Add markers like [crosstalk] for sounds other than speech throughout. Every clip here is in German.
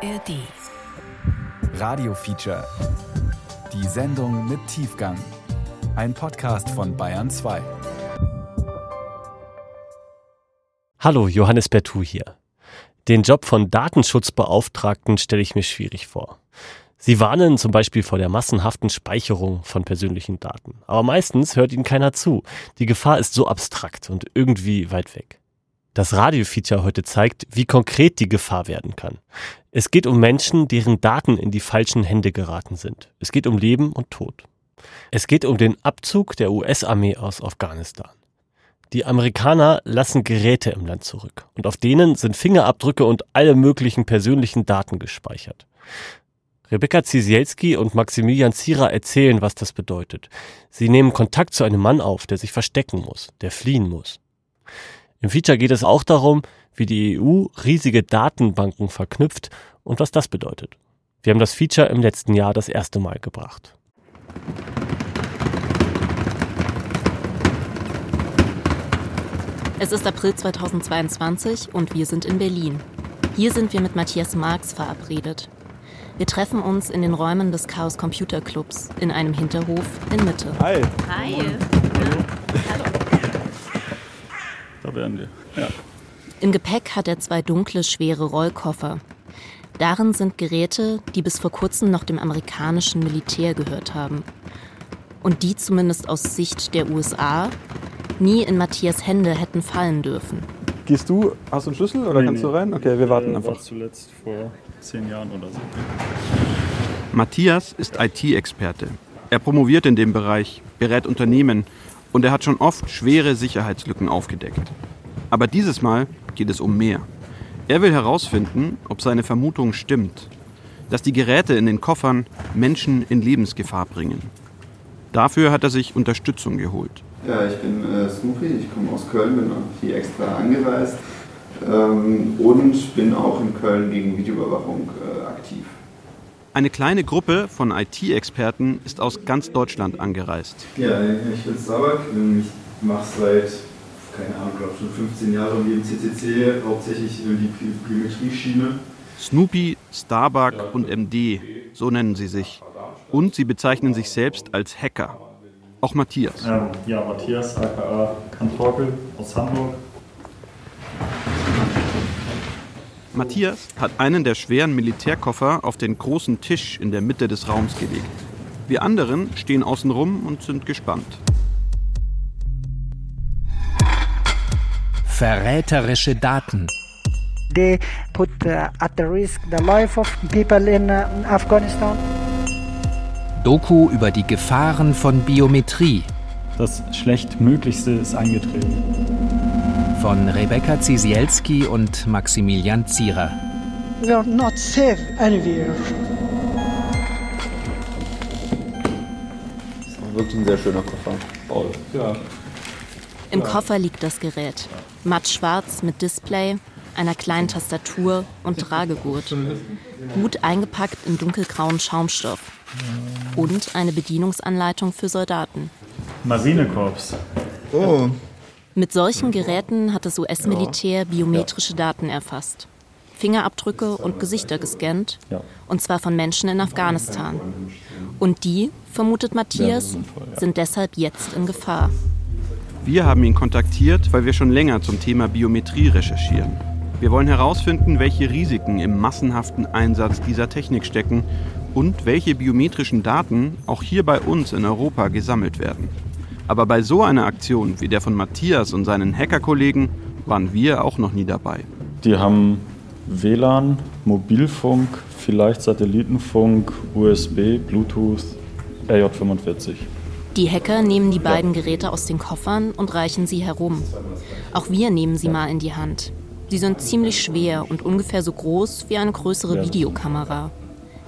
ARD. Radio Feature. Die Sendung mit Tiefgang. Ein Podcast von Bayern 2. Hallo, Johannes Bertou hier. Den Job von Datenschutzbeauftragten stelle ich mir schwierig vor. Sie warnen zum Beispiel vor der massenhaften Speicherung von persönlichen Daten. Aber meistens hört ihnen keiner zu. Die Gefahr ist so abstrakt und irgendwie weit weg. Das Radio-Feature heute zeigt, wie konkret die Gefahr werden kann. Es geht um Menschen, deren Daten in die falschen Hände geraten sind. Es geht um Leben und Tod. Es geht um den Abzug der US-Armee aus Afghanistan. Die Amerikaner lassen Geräte im Land zurück und auf denen sind Fingerabdrücke und alle möglichen persönlichen Daten gespeichert. Rebecca Zisielski und Maximilian Zierer erzählen, was das bedeutet. Sie nehmen Kontakt zu einem Mann auf, der sich verstecken muss, der fliehen muss. Im Feature geht es auch darum, wie die EU riesige Datenbanken verknüpft und was das bedeutet. Wir haben das Feature im letzten Jahr das erste Mal gebracht. Es ist April 2022 und wir sind in Berlin. Hier sind wir mit Matthias Marx verabredet. Wir treffen uns in den Räumen des Chaos Computer Clubs in einem Hinterhof in Mitte. Hi. Hi. Hallo. Da wären wir. Ja. Im Gepäck hat er zwei dunkle, schwere Rollkoffer. Darin sind Geräte, die bis vor kurzem noch dem amerikanischen Militär gehört haben. Und die zumindest aus Sicht der USA nie in Matthias Hände hätten fallen dürfen. Gehst du, hast du einen Schlüssel oder Nee, kannst du nee. rein? Okay, wir warten Äh, einfach. War zuletzt vor zehn Jahren oder so. Matthias ist IT-Experte. Er promoviert in dem Bereich, berät Unternehmen und er hat schon oft schwere Sicherheitslücken aufgedeckt. Aber dieses Mal geht es um mehr. Er will herausfinden, ob seine Vermutung stimmt, dass die Geräte in den Koffern Menschen in Lebensgefahr bringen. Dafür hat er sich Unterstützung geholt. Ja, ich bin äh, Snoopy, ich komme aus Köln, bin hier extra angereist ähm, und bin auch in Köln gegen Videoüberwachung äh, aktiv. Eine kleine Gruppe von IT-Experten ist aus ganz Deutschland angereist. Ja, ich bin Sabak, ich mache seit, keine Ahnung, glaube schon 15 Jahren wie im CCC, hauptsächlich die Bi- Biometrie-Schiene. Snoopy, Starbuck und MD, so nennen sie sich. Und sie bezeichnen sich selbst als Hacker. Auch Matthias. Ähm, ja, Matthias, aka Kantorkel aus Hamburg. Matthias hat einen der schweren Militärkoffer auf den großen Tisch in der Mitte des Raums gelegt. Wir anderen stehen außenrum und sind gespannt. Verräterische Daten. They put uh, at the risk the life of people in uh, Afghanistan. Doku über die Gefahren von Biometrie Das Schlechtmöglichste ist eingetreten. Von Rebecca Zisielski und Maximilian Zierer. We are not safe anywhere. Das ist auch wirklich ein sehr schöner Koffer. Ja. Im Koffer liegt das Gerät. Mattschwarz mit Display, einer kleinen Tastatur und Tragegurt. Gut eingepackt in dunkelgrauen Schaumstoff. Und eine Bedienungsanleitung für Soldaten. Marsinekorps. Oh, Mit solchen Geräten hat das US-Militär biometrische Daten erfasst. Fingerabdrücke und Gesichter gescannt. Und zwar von Menschen in Afghanistan. Und die, vermutet Matthias, sind deshalb jetzt in Gefahr. Wir haben ihn kontaktiert, weil wir schon länger zum Thema Biometrie recherchieren. Wir wollen herausfinden, welche Risiken im massenhaften Einsatz dieser Technik stecken und welche biometrischen Daten auch hier bei uns in Europa gesammelt werden. Aber bei so einer Aktion wie der von Matthias und seinen Hackerkollegen waren wir auch noch nie dabei. Die haben WLAN, Mobilfunk, vielleicht Satellitenfunk, USB, Bluetooth, RJ45. Die Hacker nehmen die beiden Geräte aus den Koffern und reichen sie herum. Auch wir nehmen sie mal in die Hand. Sie sind ziemlich schwer und ungefähr so groß wie eine größere. Videokamera.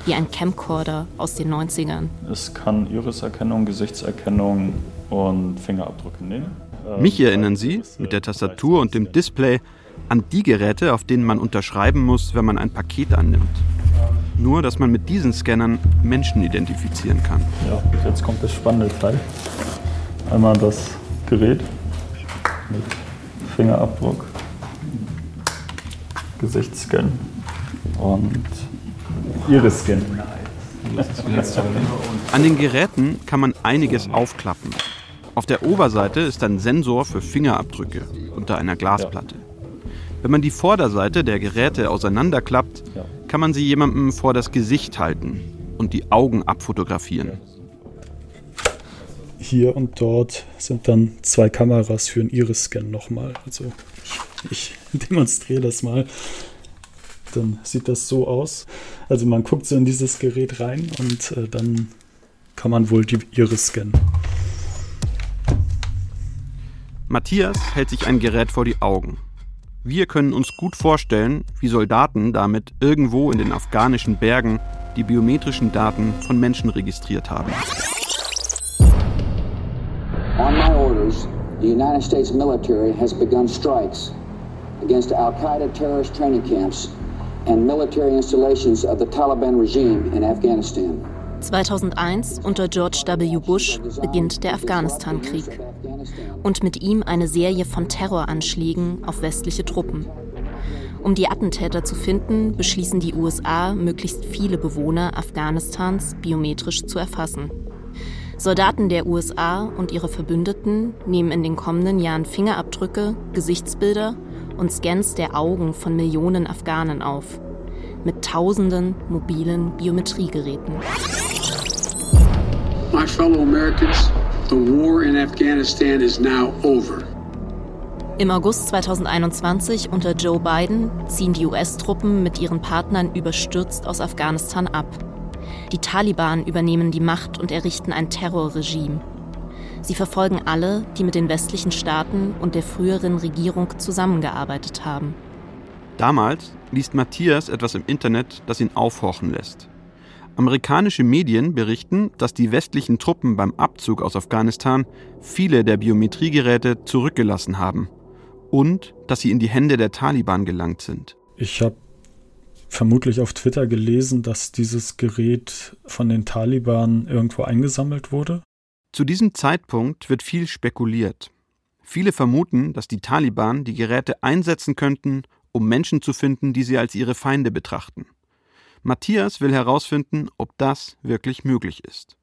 Wie ein Camcorder aus den 90ern. Es kann Iriserkennung, Gesichtserkennung und Fingerabdrücke nehmen. Mich erinnern Sie mit der Tastatur und dem Display an die Geräte, auf denen man unterschreiben muss, wenn man ein Paket annimmt. Nur, dass man mit diesen Scannern Menschen identifizieren kann. Ja, jetzt kommt das spannende Teil. Einmal das Gerät mit Fingerabdruck, Gesichtsscan und Iris-Scan. An den Geräten kann man einiges aufklappen. Auf der Oberseite ist ein Sensor für Fingerabdrücke unter einer Glasplatte. Wenn man die Vorderseite der Geräte auseinanderklappt, kann man sie jemandem vor das Gesicht halten und die Augen abfotografieren. Hier und dort sind dann zwei Kameras für einen Iris-Scan nochmal. Also ich, ich [laughs] demonstriere das mal. Dann sieht das so aus. Also man guckt so in dieses Gerät rein und äh, dann kann man wohl die Iris scannen. Matthias hält sich ein Gerät vor die Augen. Wir können uns gut vorstellen, wie Soldaten damit irgendwo in den afghanischen Bergen die biometrischen Daten von Menschen registriert haben. On my orders, the United States military has begun strikes against Al Qaeda terrorist training camps and military installations of the Taliban regime in Afghanistan. 2001 unter George W. Bush beginnt der Afghanistan-Krieg und mit ihm eine Serie von Terroranschlägen auf westliche Truppen. Um die Attentäter zu finden, beschließen die USA, möglichst viele Bewohner Afghanistans biometrisch zu erfassen. Soldaten der USA und ihre Verbündeten nehmen in den kommenden Jahren Fingerabdrücke, Gesichtsbilder und Scans der Augen von Millionen Afghanen auf. Mit tausenden mobilen Biometriegeräten. My fellow Americans, the war in Afghanistan is now over. Im August 2021 unter Joe Biden ziehen die US-Truppen mit ihren Partnern überstürzt aus Afghanistan ab. Die Taliban übernehmen die Macht und errichten ein Terrorregime. Sie verfolgen alle, die mit den westlichen Staaten und der früheren Regierung zusammengearbeitet haben. Damals liest Matthias etwas im Internet, das ihn aufhorchen lässt. Amerikanische Medien berichten, dass die westlichen Truppen beim Abzug aus Afghanistan viele der Biometriegeräte zurückgelassen haben und dass sie in die Hände der Taliban gelangt sind. Ich habe vermutlich auf Twitter gelesen, dass dieses Gerät von den Taliban irgendwo eingesammelt wurde. Zu diesem Zeitpunkt wird viel spekuliert. Viele vermuten, dass die Taliban die Geräte einsetzen könnten, um Menschen zu finden, die sie als ihre Feinde betrachten. Matthias will herausfinden, ob das wirklich möglich ist.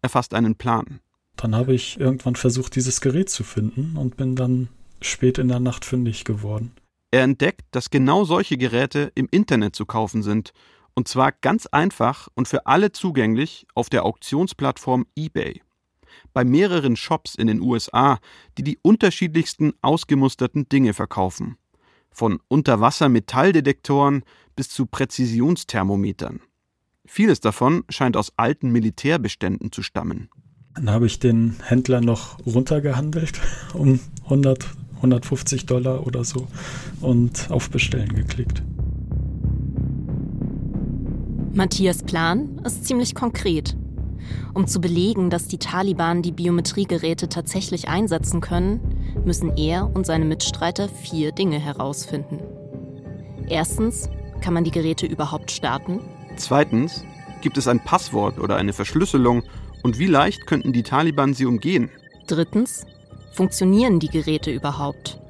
Er fasst einen Plan. Dann habe ich irgendwann versucht, dieses Gerät zu finden und bin dann spät in der Nacht fündig geworden. Er entdeckt, dass genau solche Geräte im Internet zu kaufen sind, und zwar ganz einfach und für alle zugänglich auf der Auktionsplattform eBay. Bei mehreren Shops in den USA, die die unterschiedlichsten ausgemusterten Dinge verkaufen. Von Unterwasser-Metalldetektoren bis zu Präzisionsthermometern. Vieles davon scheint aus alten Militärbeständen zu stammen. Dann habe ich den Händler noch runtergehandelt [laughs] um 100, 150 Dollar oder so und auf Bestellen geklickt. Matthias Plan ist ziemlich konkret. Um zu belegen, dass die Taliban die Biometriegeräte tatsächlich einsetzen können, müssen er und seine Mitstreiter vier Dinge herausfinden. Erstens, kann man die Geräte überhaupt starten? Zweitens, gibt es ein Passwort oder eine Verschlüsselung und wie leicht könnten die Taliban sie umgehen? Drittens, funktionieren die Geräte überhaupt?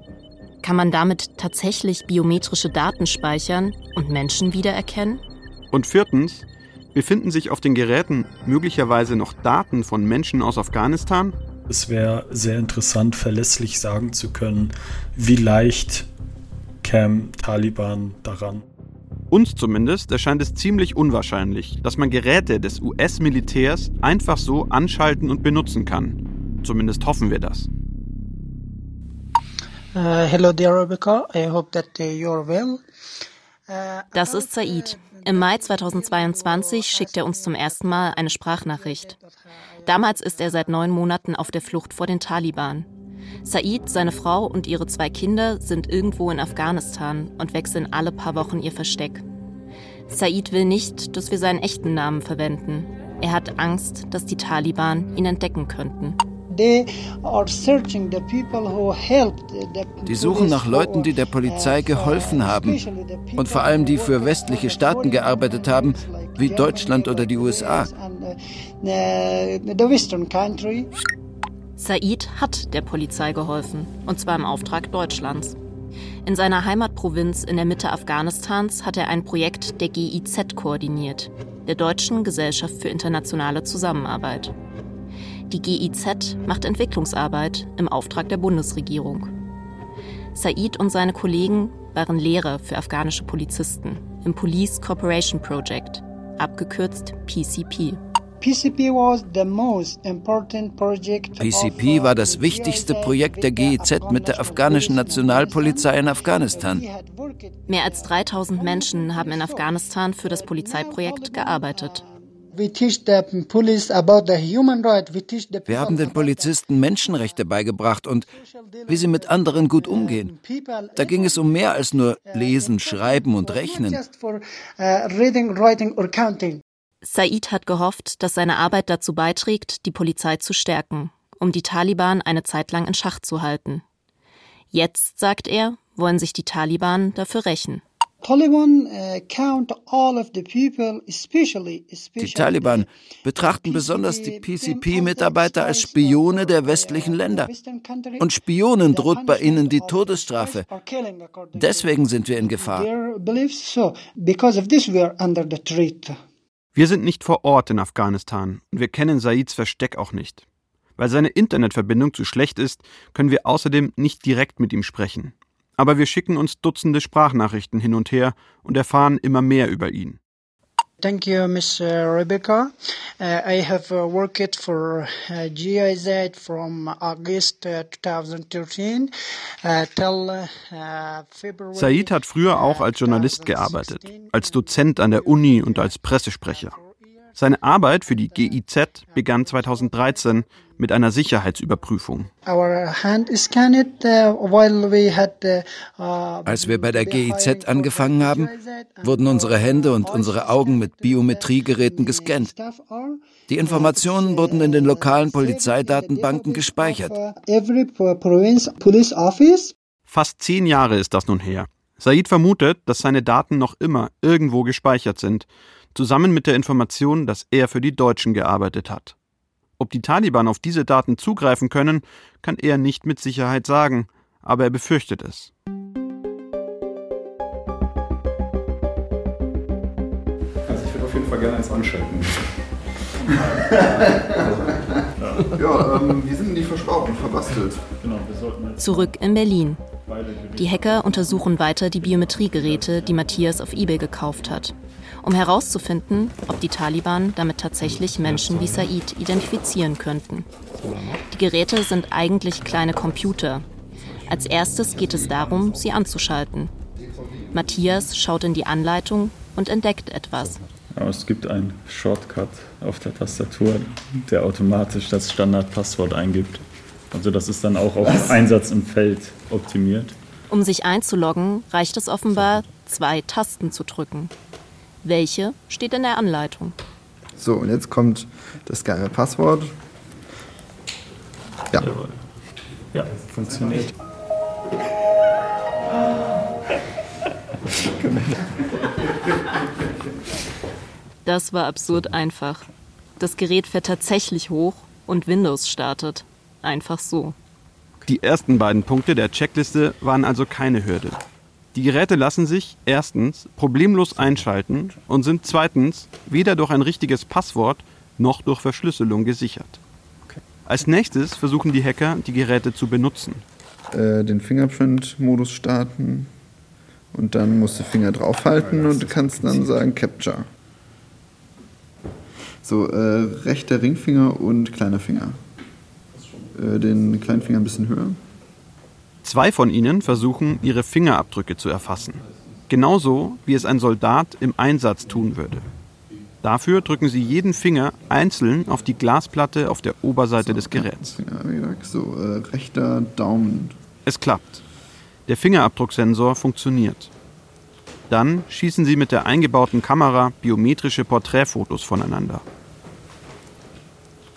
Kann man damit tatsächlich biometrische Daten speichern und Menschen wiedererkennen? Und viertens, befinden sich auf den Geräten möglicherweise noch Daten von Menschen aus Afghanistan? Es wäre sehr interessant, verlässlich sagen zu können, wie leicht kämen Taliban daran. Uns zumindest erscheint es ziemlich unwahrscheinlich, dass man Geräte des US-Militärs einfach so anschalten und benutzen kann. Zumindest hoffen wir das. Uh, hello, dear Rebecca. I hope that uh, you're well. Uh, das ist Said. Im Mai 2022 schickt er uns zum ersten Mal eine Sprachnachricht. Damals ist er seit neun Monaten auf der Flucht vor den Taliban. Said, seine Frau und ihre zwei Kinder sind irgendwo in Afghanistan und wechseln alle paar Wochen ihr Versteck. Said will nicht, dass wir seinen echten Namen verwenden. Er hat Angst, dass die Taliban ihn entdecken könnten. Die suchen nach Leuten, die der Polizei geholfen haben und vor allem die für westliche Staaten gearbeitet haben, wie Deutschland oder die USA. Said hat der Polizei geholfen, und zwar im Auftrag Deutschlands. In seiner Heimatprovinz in der Mitte Afghanistans hat er ein Projekt der GIZ koordiniert, der Deutschen Gesellschaft für internationale Zusammenarbeit. Die GIZ macht Entwicklungsarbeit im Auftrag der Bundesregierung. Said und seine Kollegen waren Lehrer für afghanische Polizisten im Police Cooperation Project, abgekürzt PCP. PCP war das wichtigste Projekt der GIZ mit der afghanischen Nationalpolizei in Afghanistan. Mehr als 3000 Menschen haben in Afghanistan für das Polizeiprojekt gearbeitet. Wir haben den Polizisten Menschenrechte beigebracht und wie sie mit anderen gut umgehen. Da ging es um mehr als nur Lesen, Schreiben und Rechnen. Said hat gehofft, dass seine Arbeit dazu beiträgt, die Polizei zu stärken, um die Taliban eine Zeit lang in Schach zu halten. Jetzt, sagt er, wollen sich die Taliban dafür rächen. Die Taliban betrachten besonders die PCP-Mitarbeiter als Spione der westlichen Länder. Und Spionen droht bei ihnen die Todesstrafe. Deswegen sind wir in Gefahr. Wir sind nicht vor Ort in Afghanistan und wir kennen Saids Versteck auch nicht. Weil seine Internetverbindung zu schlecht ist, können wir außerdem nicht direkt mit ihm sprechen. Aber wir schicken uns Dutzende Sprachnachrichten hin und her und erfahren immer mehr über ihn. Thank you, Miss Rebecca. Uh, I have uh, worked for uh, GIZ from August 2013 till February. Said hat früher auch als Journalist gearbeitet, als Dozent an der Uni und als Pressesprecher. Seine Arbeit für die GIZ begann 2013 mit einer Sicherheitsüberprüfung. Uh, Als wir bei der GIZ angefangen haben, wurden unsere Hände und unsere Augen mit Biometriegeräten gescannt. Die Informationen wurden in den lokalen Polizeidatenbanken gespeichert. Fast zehn Jahre ist das nun her. Said vermutet, dass seine Daten noch immer irgendwo gespeichert sind zusammen mit der Information, dass er für die Deutschen gearbeitet hat. Ob die Taliban auf diese Daten zugreifen können, kann er nicht mit Sicherheit sagen, aber er befürchtet es. Also ich würde auf jeden Fall gerne eins anschalten. [laughs] ja, ähm, wie sind denn die verschraubt und verbastelt? Genau, wir sollten Zurück in Berlin. Die Hacker untersuchen weiter die Biometriegeräte, die Matthias auf eBay gekauft hat um herauszufinden, ob die Taliban damit tatsächlich Menschen wie Said identifizieren könnten. Die Geräte sind eigentlich kleine Computer. Als erstes geht es darum, sie anzuschalten. Matthias schaut in die Anleitung und entdeckt etwas. Es gibt einen Shortcut auf der Tastatur, der automatisch das Standardpasswort eingibt. Also das ist dann auch auf Was? Einsatz im Feld optimiert. Um sich einzuloggen, reicht es offenbar, zwei Tasten zu drücken. Welche steht in der Anleitung. So, und jetzt kommt das geheime Passwort. Ja. Ja, funktioniert. Das war absurd einfach. Das Gerät fährt tatsächlich hoch und Windows startet. Einfach so. Die ersten beiden Punkte der Checkliste waren also keine Hürde. Die Geräte lassen sich erstens problemlos einschalten und sind zweitens weder durch ein richtiges Passwort noch durch Verschlüsselung gesichert. Als nächstes versuchen die Hacker, die Geräte zu benutzen. Äh, den Fingerprint-Modus starten und dann musst du Finger draufhalten und du kannst dann sagen Capture. So, äh, rechter Ringfinger und kleiner Finger. Äh, den kleinen Finger ein bisschen höher. Zwei von ihnen versuchen, ihre Fingerabdrücke zu erfassen. Genauso wie es ein Soldat im Einsatz tun würde. Dafür drücken sie jeden Finger einzeln auf die Glasplatte auf der Oberseite des Geräts. So, äh, rechter Daumen. Es klappt. Der Fingerabdrucksensor funktioniert. Dann schießen sie mit der eingebauten Kamera biometrische Porträtfotos voneinander.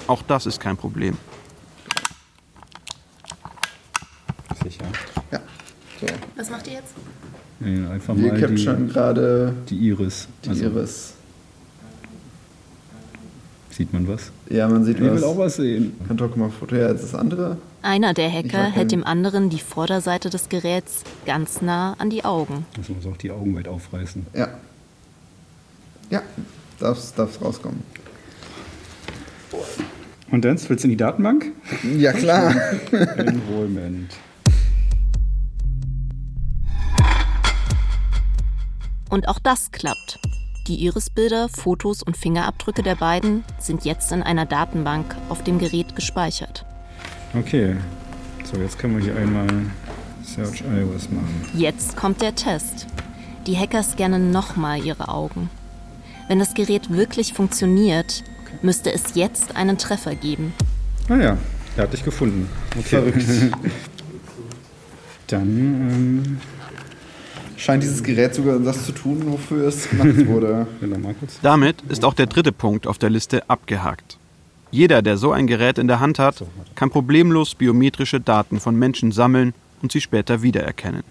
Auch das ist kein Problem. Sicher. Ja. So. Was macht ihr jetzt? Nee, einfach Wir mal capturen die, gerade die Iris. Die also Iris. Sieht man was? Ja, man sieht Ich was. will auch was sehen. Kann doch mal Foto. Ja, jetzt das andere. Einer der Ich Hacker hält dem anderen die Vorderseite des Geräts ganz nah an die Augen. Muss man uns auch die Augen weit aufreißen. Ja. Ja, darf's, darf's rauskommen. Und dann, willst du in die Datenbank? Ja, klar. [laughs] Enrollment. Und auch das klappt. Die Irisbilder, Fotos und Fingerabdrücke der beiden sind jetzt in einer Datenbank auf dem Gerät gespeichert. Okay. So, jetzt können wir hier einmal Search iOS machen. Jetzt kommt der Test. Die Hacker scannen nochmal ihre Augen. Wenn das Gerät wirklich funktioniert, müsste es jetzt einen Treffer geben. Ah ja, er hat dich gefunden. Okay. Verrückt. [laughs] Dann, ähm, Scheint dieses Gerät sogar das zu tun, wofür es gemacht wurde. [laughs] kurz. Damit ist auch der dritte Punkt auf der Liste abgehakt. Jeder, der so ein Gerät in der Hand hat, kann problemlos biometrische Daten von Menschen sammeln und sie später wiedererkennen.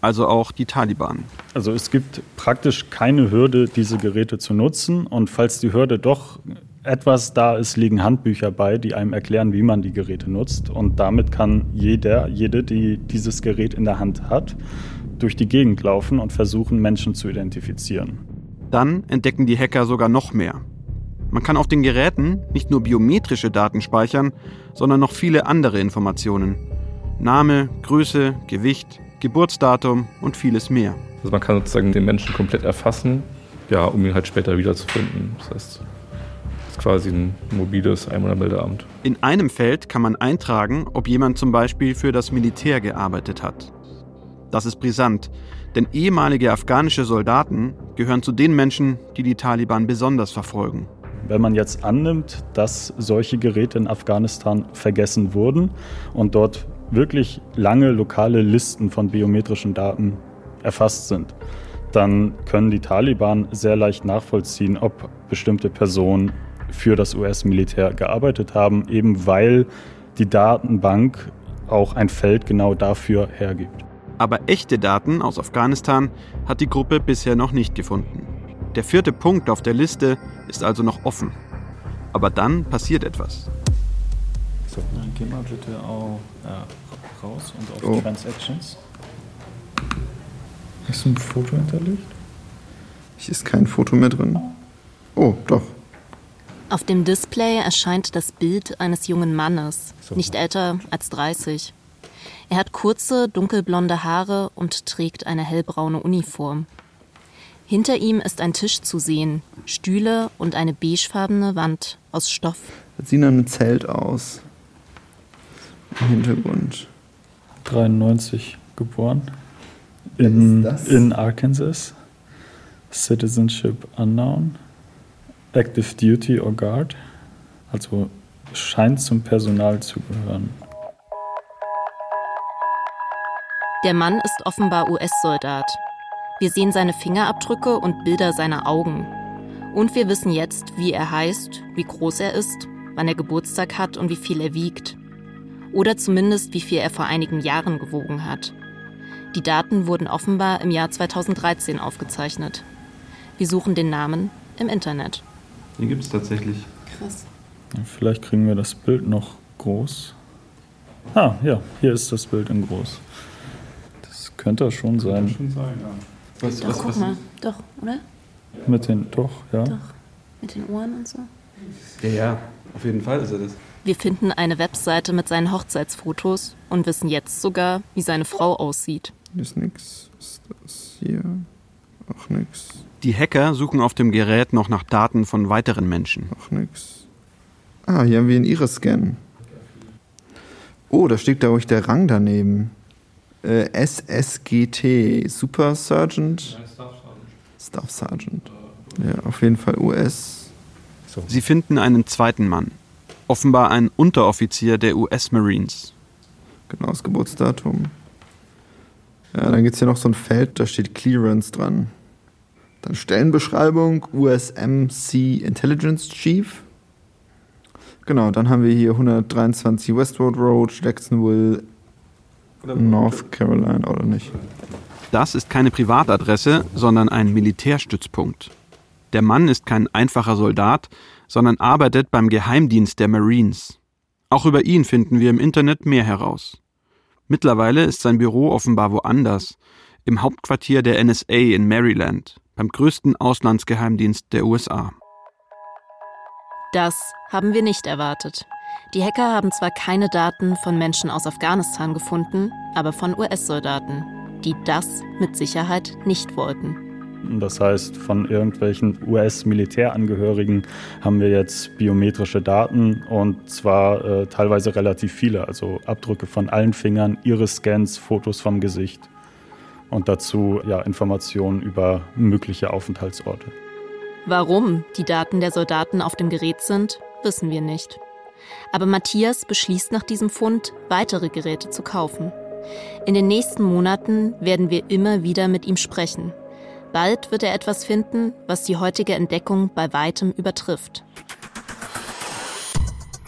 Also auch die Taliban. Also es gibt praktisch keine Hürde, diese Geräte zu nutzen. Und falls die Hürde doch etwas da ist, liegen Handbücher bei, die einem erklären, wie man die Geräte nutzt. Und damit kann jeder, jede, die dieses Gerät in der Hand hat, durch die Gegend laufen und versuchen, Menschen zu identifizieren. Dann entdecken die Hacker sogar noch mehr. Man kann auf den Geräten nicht nur biometrische Daten speichern, sondern noch viele andere Informationen. Name, Größe, Gewicht, Geburtsdatum und vieles mehr. Also man kann sozusagen den Menschen komplett erfassen, ja, um ihn halt später wiederzufinden. Das heißt, es ist quasi ein mobiles Einwohnermeldeamt. In einem Feld kann man eintragen, ob jemand zum Beispiel für das Militär gearbeitet hat. Das ist brisant, denn ehemalige afghanische Soldaten gehören zu den Menschen, die die Taliban besonders verfolgen. Wenn man jetzt annimmt, dass solche Geräte in Afghanistan vergessen wurden und dort wirklich lange lokale Listen von biometrischen Daten erfasst sind, dann können die Taliban sehr leicht nachvollziehen, ob bestimmte Personen für das US-Militär gearbeitet haben, eben weil die Datenbank auch ein Feld genau dafür hergibt. Aber echte Daten aus Afghanistan hat die Gruppe bisher noch nicht gefunden. Der vierte Punkt auf der Liste ist also noch offen. Aber dann passiert etwas. So, dann gehen wir bitte auch äh, raus und auf Oh. Transactions. Ist ein Foto hinterlegt? Hier ist kein Foto mehr drin. Oh, doch. Auf dem Display erscheint das Bild eines jungen Mannes, So. nicht älter als 30. Er hat kurze, dunkelblonde Haare und trägt eine hellbraune Uniform. Hinter ihm ist ein Tisch zu sehen, Stühle und eine beigefarbene Wand aus Stoff. Das sieht nach einem Zelt aus. Im Hintergrund. 93 geboren. In, Wer ist das? in Arkansas. Citizenship unknown. Active Duty or Guard. Also scheint zum Personal zu gehören. Der Mann ist offenbar US-Soldat. Wir sehen seine Fingerabdrücke und Bilder seiner Augen. Und wir wissen jetzt, wie er heißt, wie groß er ist, wann er Geburtstag hat und wie viel er wiegt. Oder zumindest, wie viel er vor einigen Jahren gewogen hat. Die Daten wurden offenbar im Jahr 2013 aufgezeichnet. Wir suchen den Namen im Internet. Den gibt es tatsächlich. Krass. Vielleicht kriegen wir das Bild noch groß. Ah, ja, hier ist das Bild in groß. Das könnte schon sein. Schon sein, ja. Was, Doch, guck mal. Doch, oder? Mit den, doch, ja. Doch. Mit den Ohren und so. Ja, ja, auf jeden Fall ist er das. Wir finden eine Webseite mit seinen Hochzeitsfotos und wissen jetzt sogar, wie seine Frau aussieht. Hier ist nix. Was ist das hier? Auch nix. Die Hacker suchen auf dem Gerät noch nach Daten von weiteren Menschen. Auch nix. Ah, hier haben wir einen Iris-Scan. Oh, da steht, glaube ich, der Rang daneben. Äh, SSGT, Super Sergeant. Staff Sergeant. Ja, auf jeden Fall US. Sie finden einen zweiten Mann. Offenbar ein Unteroffizier der US Marines. Genaues Geburtsdatum. Ja, dann gibt es hier noch so ein Feld, da steht Clearance dran. Dann Stellenbeschreibung, USMC Intelligence Chief. Genau, dann haben wir hier 123 Westwood Road, Jacksonville, North Carolina, oder nicht? Das ist keine Privatadresse, sondern ein Militärstützpunkt. Der Mann ist kein einfacher Soldat, sondern arbeitet beim Geheimdienst der Marines. Auch über ihn finden wir im Internet mehr heraus. Mittlerweile ist sein Büro offenbar woanders, im Hauptquartier der NSA in Maryland, beim größten Auslandsgeheimdienst der USA. Das haben wir nicht erwartet. Die Hacker haben zwar keine Daten von Menschen aus Afghanistan gefunden, aber von US-Soldaten, die das mit Sicherheit nicht wollten. Das heißt, von irgendwelchen US-Militärangehörigen haben wir jetzt biometrische Daten und zwar äh, teilweise relativ viele, also Abdrücke von allen Fingern, Iris-Scans, Fotos vom Gesicht und dazu ja, Informationen über mögliche Aufenthaltsorte. Warum die Daten der Soldaten auf dem Gerät sind, wissen wir nicht. Aber Matthias beschließt nach diesem Fund, weitere Geräte zu kaufen. In den nächsten Monaten werden wir immer wieder mit ihm sprechen. Bald wird er etwas finden, was die heutige Entdeckung bei weitem übertrifft.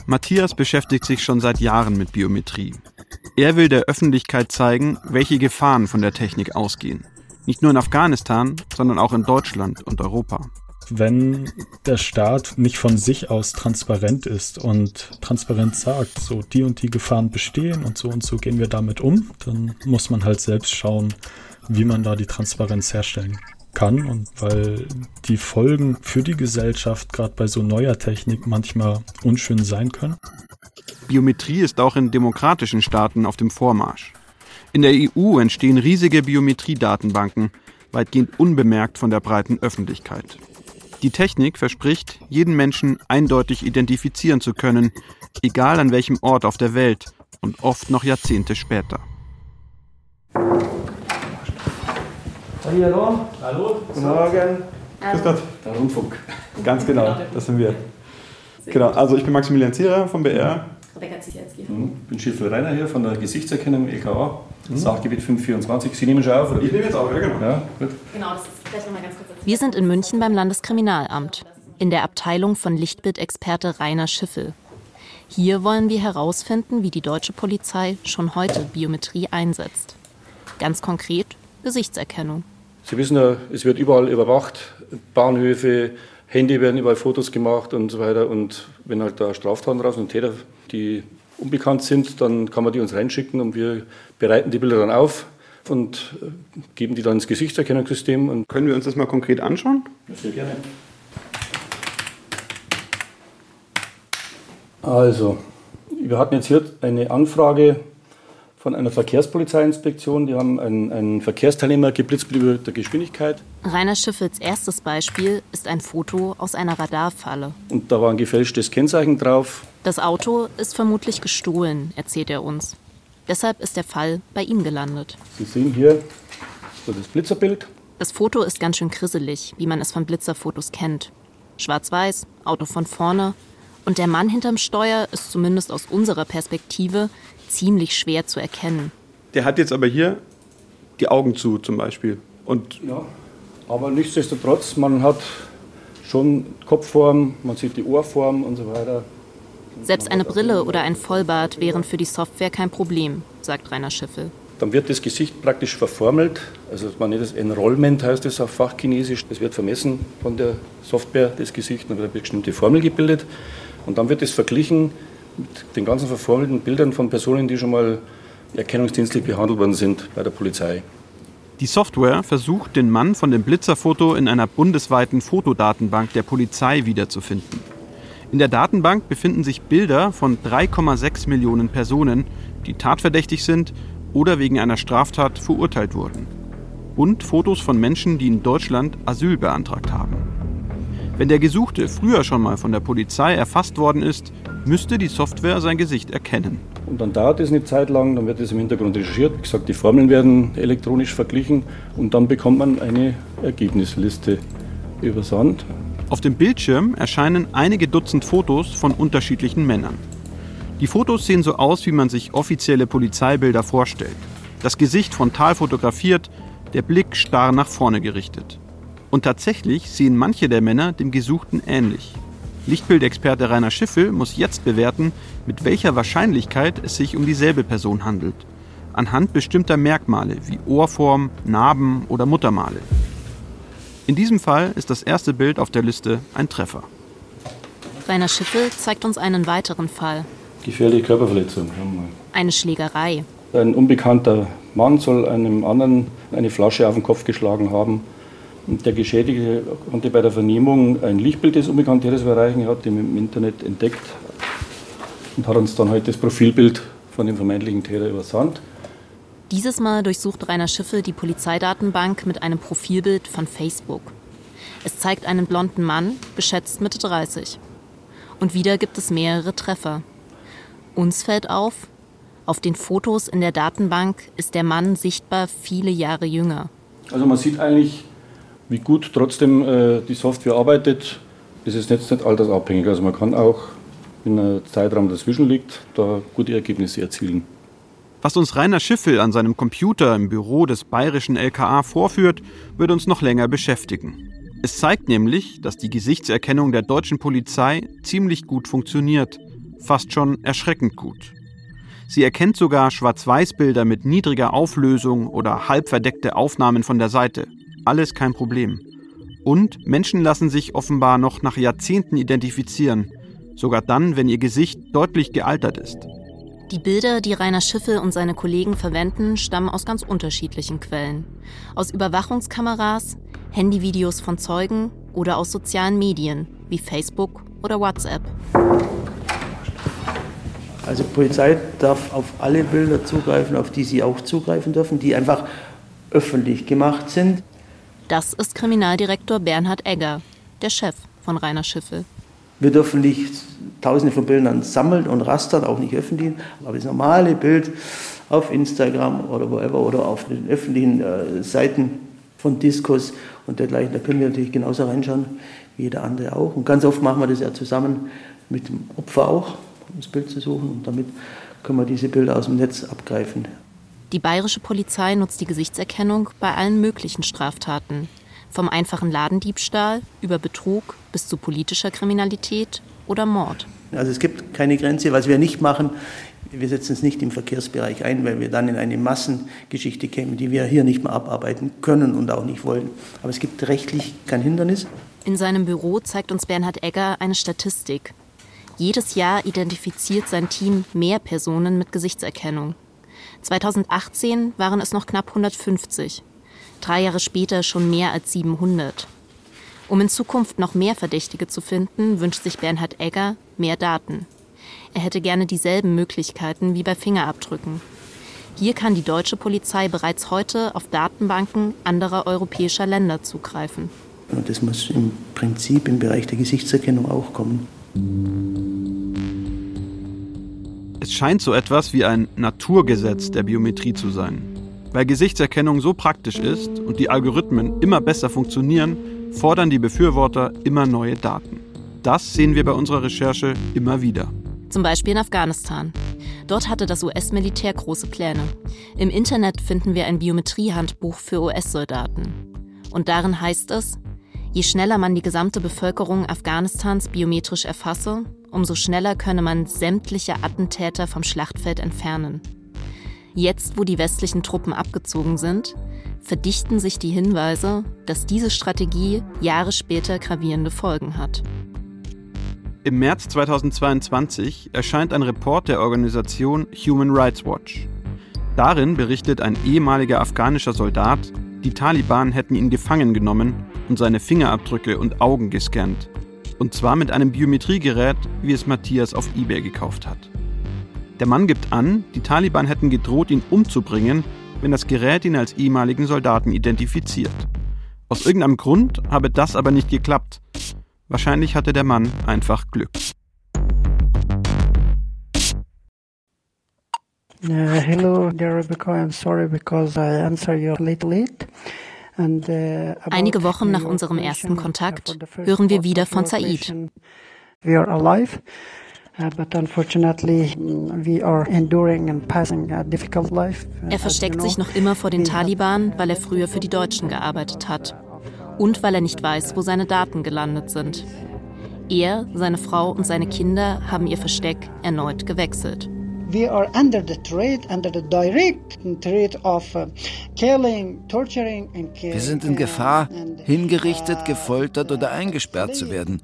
Matthias beschäftigt sich schon seit Jahren mit Biometrie. Er will der Öffentlichkeit zeigen, welche Gefahren von der Technik ausgehen. Nicht nur in Afghanistan, sondern auch in Deutschland und Europa. Wenn der Staat nicht von sich aus transparent ist und transparent sagt, so die und die Gefahren bestehen und so und so gehen wir damit um, dann muss man halt selbst schauen, wie man da die Transparenz herstellen kann und weil die Folgen für die Gesellschaft gerade bei so neuer Technik manchmal unschön sein können. Biometrie ist auch in demokratischen Staaten auf dem Vormarsch. In der EU entstehen riesige Biometriedatenbanken, weitgehend unbemerkt von der breiten Öffentlichkeit. Die Technik verspricht, jeden Menschen eindeutig identifizieren zu können, egal an welchem Ort auf der Welt und oft noch Jahrzehnte später. Hallo. Hallo. Guten Morgen. Grüß Gott. Der Rundfunk. Ganz genau, [laughs] das sind wir. Genau, also ich bin Maximilian Zierer vom BR. Rebecca Zisielski. Mhm. Ich bin Schiffer Reiner hier von der Gesichtserkennung LKA, mhm. Sachgebiet 524. Sie nehmen schon auf, oder? Ich nehme jetzt auf, ja genau. Ja, gut. Genau, das ist gleich nochmal ganz kurz. Wir sind in München beim Landeskriminalamt, in der Abteilung von Lichtbildexperte Rainer Schiffel. Hier wollen wir herausfinden, wie die deutsche Polizei schon heute Biometrie einsetzt. Ganz konkret Gesichtserkennung. Sie wissen ja, es wird überall überwacht, Bahnhöfe, Handy werden überall Fotos gemacht und so weiter. Und wenn halt da Straftaten raus und Täter, die unbekannt sind, dann kann man die uns reinschicken und wir bereiten die Bilder dann auf und äh, geben die dann ins Gesichtserkennungssystem. Und Können wir uns das mal konkret anschauen? Sehr gerne. Also, wir hatten jetzt hier eine Anfrage von einer Verkehrspolizeiinspektion. Die haben einen, einen Verkehrsteilnehmer geblitzt mit über der Geschwindigkeit. Rainer Schiffels erstes Beispiel ist ein Foto aus einer Radarfalle. Und da war ein gefälschtes Kennzeichen drauf. Das Auto ist vermutlich gestohlen, erzählt er uns. Deshalb ist der Fall bei ihm gelandet. Sie sehen hier so das Blitzerbild. Das Foto ist ganz schön krisselig, wie man es von Blitzerfotos kennt. Schwarz-weiß, Auto von vorne. Und der Mann hinterm Steuer ist zumindest aus unserer Perspektive ziemlich schwer zu erkennen. Der hat jetzt aber hier die Augen zu zum Beispiel. Und ja, aber nichtsdestotrotz, man hat schon Kopfform, man sieht die Ohrform und so weiter. Selbst eine Brille oder ein Vollbart wären für die Software kein Problem, sagt Rainer Schiffel. Dann wird das Gesicht praktisch verformelt. Also man nennt das Enrollment, heißt das auf Fachchinesisch. Das wird vermessen von der Software, das Gesicht, dann wird eine bestimmte Formel gebildet. Und dann wird es verglichen mit den ganzen verformelten Bildern von Personen, die schon mal erkennungsdienstlich behandelt worden sind bei der Polizei. Die Software versucht, den Mann von dem Blitzerfoto in einer bundesweiten Fotodatenbank der Polizei wiederzufinden. In der Datenbank befinden sich Bilder von 3,6 Millionen Personen, die tatverdächtig sind oder wegen einer Straftat verurteilt wurden. Und Fotos von Menschen, die in Deutschland Asyl beantragt haben. Wenn der Gesuchte früher schon mal von der Polizei erfasst worden ist, müsste die Software sein Gesicht erkennen. Und dann dauert es eine Zeit lang, dann wird es im Hintergrund recherchiert. Wie gesagt, die Formeln werden elektronisch verglichen und dann bekommt man eine Ergebnisliste übersandt. Auf dem Bildschirm erscheinen einige Dutzend Fotos von unterschiedlichen Männern. Die Fotos sehen so aus, wie man sich offizielle Polizeibilder vorstellt. Das Gesicht frontal fotografiert, der Blick starr nach vorne gerichtet. Und tatsächlich sehen manche der Männer dem Gesuchten ähnlich. Lichtbildexperte Rainer Schiffel muss jetzt bewerten, mit welcher Wahrscheinlichkeit es sich um dieselbe Person handelt. Anhand bestimmter Merkmale wie Ohrform, Narben oder Muttermale. In diesem Fall ist das erste Bild auf der Liste ein Treffer. Rainer Schiffel zeigt uns einen weiteren Fall. Gefährliche Körperverletzung. Eine Schlägerei. Ein unbekannter Mann soll einem anderen eine Flasche auf den Kopf geschlagen haben. Der Geschädigte konnte bei der Vernehmung ein Lichtbild des unbekannten Täters erreichen, er hat ihn im Internet entdeckt und hat uns dann heute halt das Profilbild von dem vermeintlichen Täter übersandt. Dieses Mal durchsucht Rainer Schiffel die Polizeidatenbank mit einem Profilbild von Facebook. Es zeigt einen blonden Mann, geschätzt Mitte 30. Und wieder gibt es mehrere Treffer. Uns fällt auf, auf den Fotos in der Datenbank ist der Mann sichtbar viele Jahre jünger. Also man sieht eigentlich, wie gut trotzdem äh, die Software arbeitet. Es ist jetzt nicht altersabhängig. Also man kann auch, wenn ein Zeitraum dazwischen liegt, da gute Ergebnisse erzielen. Was uns Rainer Schiffel an seinem Computer im Büro des bayerischen LKA vorführt, wird uns noch länger beschäftigen. Es zeigt nämlich, dass die Gesichtserkennung der deutschen Polizei ziemlich gut funktioniert, fast schon erschreckend gut. Sie erkennt sogar Schwarz-Weiß-Bilder mit niedriger Auflösung oder halb verdeckte Aufnahmen von der Seite. Alles kein Problem. Und Menschen lassen sich offenbar noch nach Jahrzehnten identifizieren, sogar dann, wenn ihr Gesicht deutlich gealtert ist. Die Bilder, die Rainer Schiffel und seine Kollegen verwenden, stammen aus ganz unterschiedlichen Quellen. Aus Überwachungskameras, Handyvideos von Zeugen oder aus sozialen Medien wie Facebook oder WhatsApp. Also die Polizei darf auf alle Bilder zugreifen, auf die sie auch zugreifen dürfen, die einfach öffentlich gemacht sind. Das ist Kriminaldirektor Bernhard Egger, der Chef von Rainer Schiffel. Wir dürfen nicht tausende von Bildern sammeln und rastern, auch nicht öffentlich, aber das normale Bild auf Instagram oder wherever oder auf den öffentlichen äh, Seiten von Diskos und dergleichen, da können wir natürlich genauso reinschauen wie jeder andere auch. Und ganz oft machen wir das ja zusammen mit dem Opfer auch, um das Bild zu suchen und damit können wir diese Bilder aus dem Netz abgreifen. Die bayerische Polizei nutzt die Gesichtserkennung bei allen möglichen Straftaten. Vom einfachen Ladendiebstahl über Betrug bis zu politischer Kriminalität oder Mord. Also es gibt keine Grenze. Was wir nicht machen, wir setzen es nicht im Verkehrsbereich ein, weil wir dann in eine Massengeschichte kämen, die wir hier nicht mehr abarbeiten können und auch nicht wollen. Aber es gibt rechtlich kein Hindernis. In seinem Büro zeigt uns Bernhard Egger eine Statistik. Jedes Jahr identifiziert sein Team mehr Personen mit Gesichtserkennung. 2018 waren es noch knapp 150. Drei Jahre später schon mehr als 700. Um in Zukunft noch mehr Verdächtige zu finden, wünscht sich Bernhard Egger mehr Daten. Er hätte gerne dieselben Möglichkeiten wie bei Fingerabdrücken. Hier kann die deutsche Polizei bereits heute auf Datenbanken anderer europäischer Länder zugreifen. Und das muss im Prinzip im Bereich der Gesichtserkennung auch kommen. Es scheint so etwas wie ein Naturgesetz der Biometrie zu sein. Weil Gesichtserkennung so praktisch ist und die Algorithmen immer besser funktionieren, fordern die Befürworter immer neue Daten. Das sehen wir bei unserer Recherche immer wieder. Zum Beispiel in Afghanistan. Dort hatte das US-Militär große Pläne. Im Internet finden wir ein Biometriehandbuch für US-Soldaten. Und darin heißt es, je schneller man die gesamte Bevölkerung Afghanistans biometrisch erfasse, umso schneller könne man sämtliche Attentäter vom Schlachtfeld entfernen. Jetzt, wo die westlichen Truppen abgezogen sind, verdichten sich die Hinweise, dass diese Strategie Jahre später gravierende Folgen hat. Im März 2022 erscheint ein Report der Organisation Human Rights Watch. Darin berichtet ein ehemaliger afghanischer Soldat, die Taliban hätten ihn gefangen genommen und seine Fingerabdrücke und Augen gescannt. Und zwar mit einem Biometriegerät, wie es Matthias auf eBay gekauft hat. Der Mann gibt an, die Taliban hätten gedroht, ihn umzubringen, wenn das Gerät ihn als ehemaligen Soldaten identifiziert. Aus irgendeinem Grund habe das aber nicht geklappt. Wahrscheinlich hatte der Mann einfach Glück. Uh, hello, dear Rebecca. I'm sorry because I answer you late late. And, uh, Einige Wochen nach unserem ersten Kontakt hören wir wieder von Said. We are alive. Uh, er versteckt sich noch immer vor den Taliban, weil er früher für die Deutschen gearbeitet hat. Und weil er nicht weiß, wo seine Daten gelandet sind. Er, seine Frau und seine Kinder haben ihr Versteck erneut gewechselt. We are under the threat, under the direct threat of uh, killing, torturing and Wir sind in Gefahr, hingerichtet, gefoltert oder eingesperrt zu werden.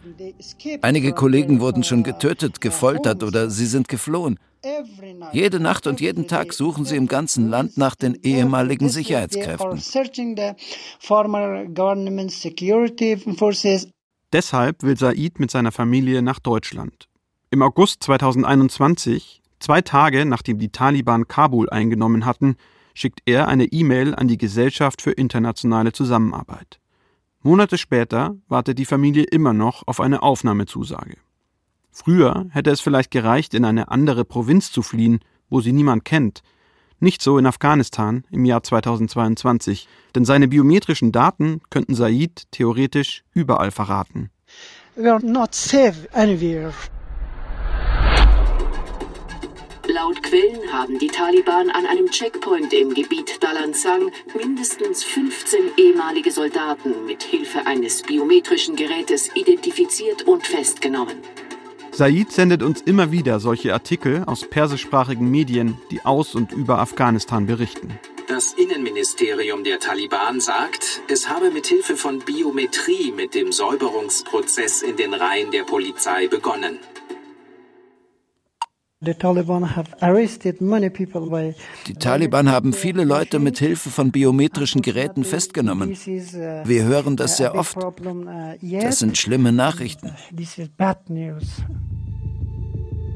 Einige Kollegen wurden schon getötet, gefoltert oder sie sind geflohen. Jede Nacht und jeden Tag suchen sie im ganzen Land nach den ehemaligen Sicherheitskräften. Deshalb will Said mit seiner Familie nach Deutschland. Im August 2021, zwei Tage nachdem die Taliban Kabul eingenommen hatten, schickt er eine E-Mail an die Gesellschaft für internationale Zusammenarbeit. Monate später wartet die Familie immer noch auf eine Aufnahmezusage. Früher hätte es vielleicht gereicht, in eine andere Provinz zu fliehen, wo sie niemand kennt. Nicht so in Afghanistan im Jahr 2022, denn seine biometrischen Daten könnten Said theoretisch überall verraten. We are not safe anywhere. Laut Quellen haben die Taliban an einem Checkpoint im Gebiet Dalansang mindestens 15 ehemalige Soldaten mit Hilfe eines biometrischen Gerätes identifiziert und festgenommen. Said sendet uns immer wieder solche Artikel aus persischsprachigen Medien, die aus und über Afghanistan berichten. Das Innenministerium der Taliban sagt, es habe mit Hilfe von Biometrie mit dem Säuberungsprozess in den Reihen der Polizei begonnen. Die Taliban haben viele Leute mit Hilfe von biometrischen Geräten festgenommen. Wir hören das sehr oft. Das sind schlimme Nachrichten.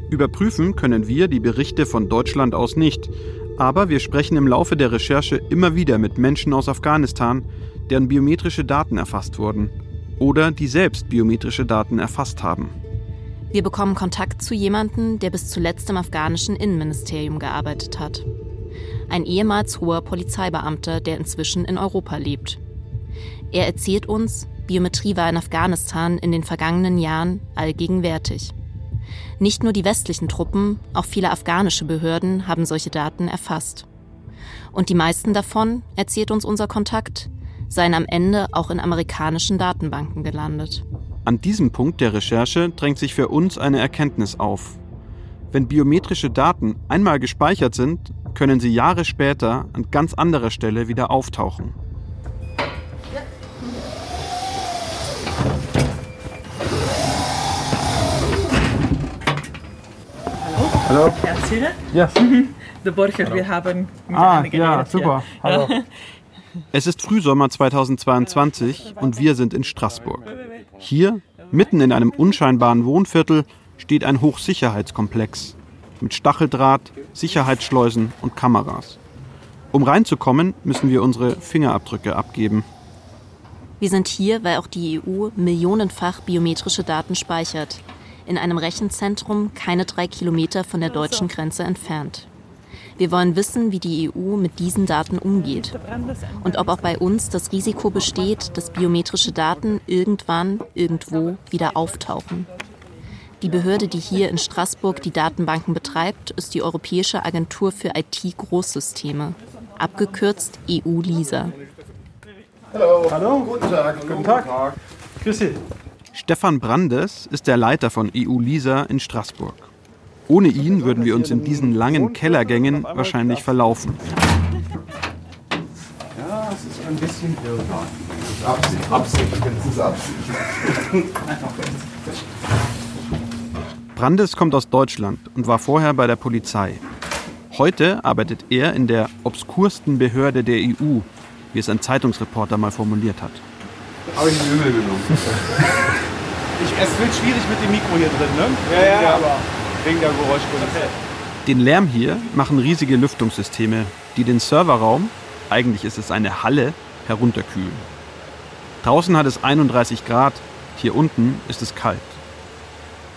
Überprüfen können wir die Berichte von Deutschland aus nicht, aber wir sprechen im Laufe der Recherche immer wieder mit Menschen aus Afghanistan, deren biometrische Daten erfasst wurden oder die selbst biometrische Daten erfasst haben. Wir bekommen Kontakt zu jemandem, der bis zuletzt im afghanischen Innenministerium gearbeitet hat. Ein ehemals hoher Polizeibeamter, der inzwischen in Europa lebt. Er erzählt uns, Biometrie war in Afghanistan in den vergangenen Jahren allgegenwärtig. Nicht nur die westlichen Truppen, auch viele afghanische Behörden haben solche Daten erfasst. Und die meisten davon, erzählt uns unser Kontakt, seien am Ende auch in amerikanischen Datenbanken gelandet. An diesem Punkt der Recherche drängt sich für uns eine Erkenntnis auf. Wenn biometrische Daten einmal gespeichert sind, können sie Jahre später an ganz anderer Stelle wieder auftauchen. Hallo. Erzähle? Ja. Der Borcher, wir haben Ah, ja, super. Hallo. [laughs] Es ist Frühsommer 2022 und wir sind in Straßburg. Hier, mitten in einem unscheinbaren Wohnviertel, steht ein Hochsicherheitskomplex mit Stacheldraht, Sicherheitsschleusen und Kameras. Um reinzukommen, müssen wir unsere Fingerabdrücke abgeben. Wir sind hier, weil auch die EU millionenfach biometrische Daten speichert. In einem Rechenzentrum keine drei Kilometer von der deutschen Grenze entfernt. Wir wollen wissen, wie die EU mit diesen Daten umgeht und ob auch bei uns das Risiko besteht, dass biometrische Daten irgendwann, irgendwo wieder auftauchen. Die Behörde, die hier in Straßburg die Datenbanken betreibt, ist die Europäische Agentur für IT-Großsysteme, abgekürzt EU-LISA. Hallo. Hallo. Guten Tag. Guten Tag. Grüß Sie. Stefan Brandes ist der Leiter von EU-LISA in Straßburg. Ohne ihn würden wir uns in diesen langen Kellergängen wahrscheinlich verlaufen. Ja, es ist ein bisschen ist Absicht. Absicht. Das ist Absicht. Brandes kommt aus Deutschland und war vorher bei der Polizei. Heute arbeitet er in der obskursten Behörde der EU, wie es ein Zeitungsreporter mal formuliert hat. Habe ich Übel genommen. [laughs] Ich, es wird schwierig mit dem Mikro hier drin, ne? Ja, ja, der- aber- Wegen der Geräuschkulisse. Den Lärm hier machen riesige Lüftungssysteme, die den Serverraum, eigentlich ist es eine Halle, herunterkühlen. Draußen hat es 31 Grad, hier unten ist es kalt.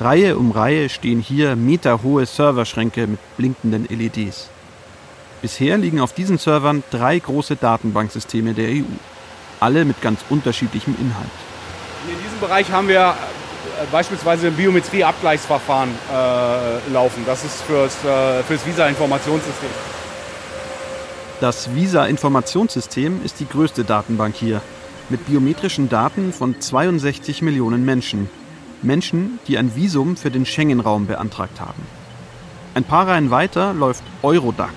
Reihe um Reihe stehen hier meterhohe Serverschränke mit blinkenden LEDs. Bisher liegen auf diesen Servern drei große Datenbanksysteme der EU, alle mit ganz unterschiedlichem Inhalt. In diesem Bereich haben wir beispielsweise ein Biometrie-Abgleichsverfahren äh, laufen. Das ist fürs, äh, fürs Visa-Informationssystem. Das Visa-Informationssystem ist die größte Datenbank hier, mit biometrischen Daten von 62 Millionen Menschen. Menschen, die ein Visum für den Schengen-Raum beantragt haben. Ein paar Reihen weiter läuft Eurodac,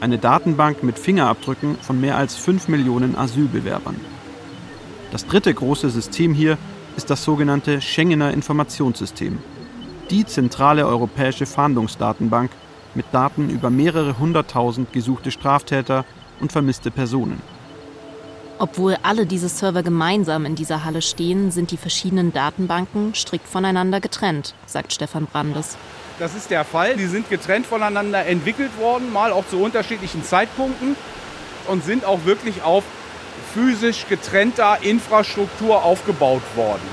eine Datenbank mit Fingerabdrücken von mehr als 5 Millionen Asylbewerbern. Das dritte große System hier ist das sogenannte Schengener Informationssystem, die zentrale europäische Fahndungsdatenbank mit Daten über mehrere hunderttausend gesuchte Straftäter und vermisste Personen. Obwohl alle diese Server gemeinsam in dieser Halle stehen, sind die verschiedenen Datenbanken strikt voneinander getrennt, sagt Stefan Brandes. Das ist der Fall. Die sind getrennt voneinander entwickelt worden, mal auch zu unterschiedlichen Zeitpunkten und sind auch wirklich auf physisch getrennter Infrastruktur aufgebaut worden.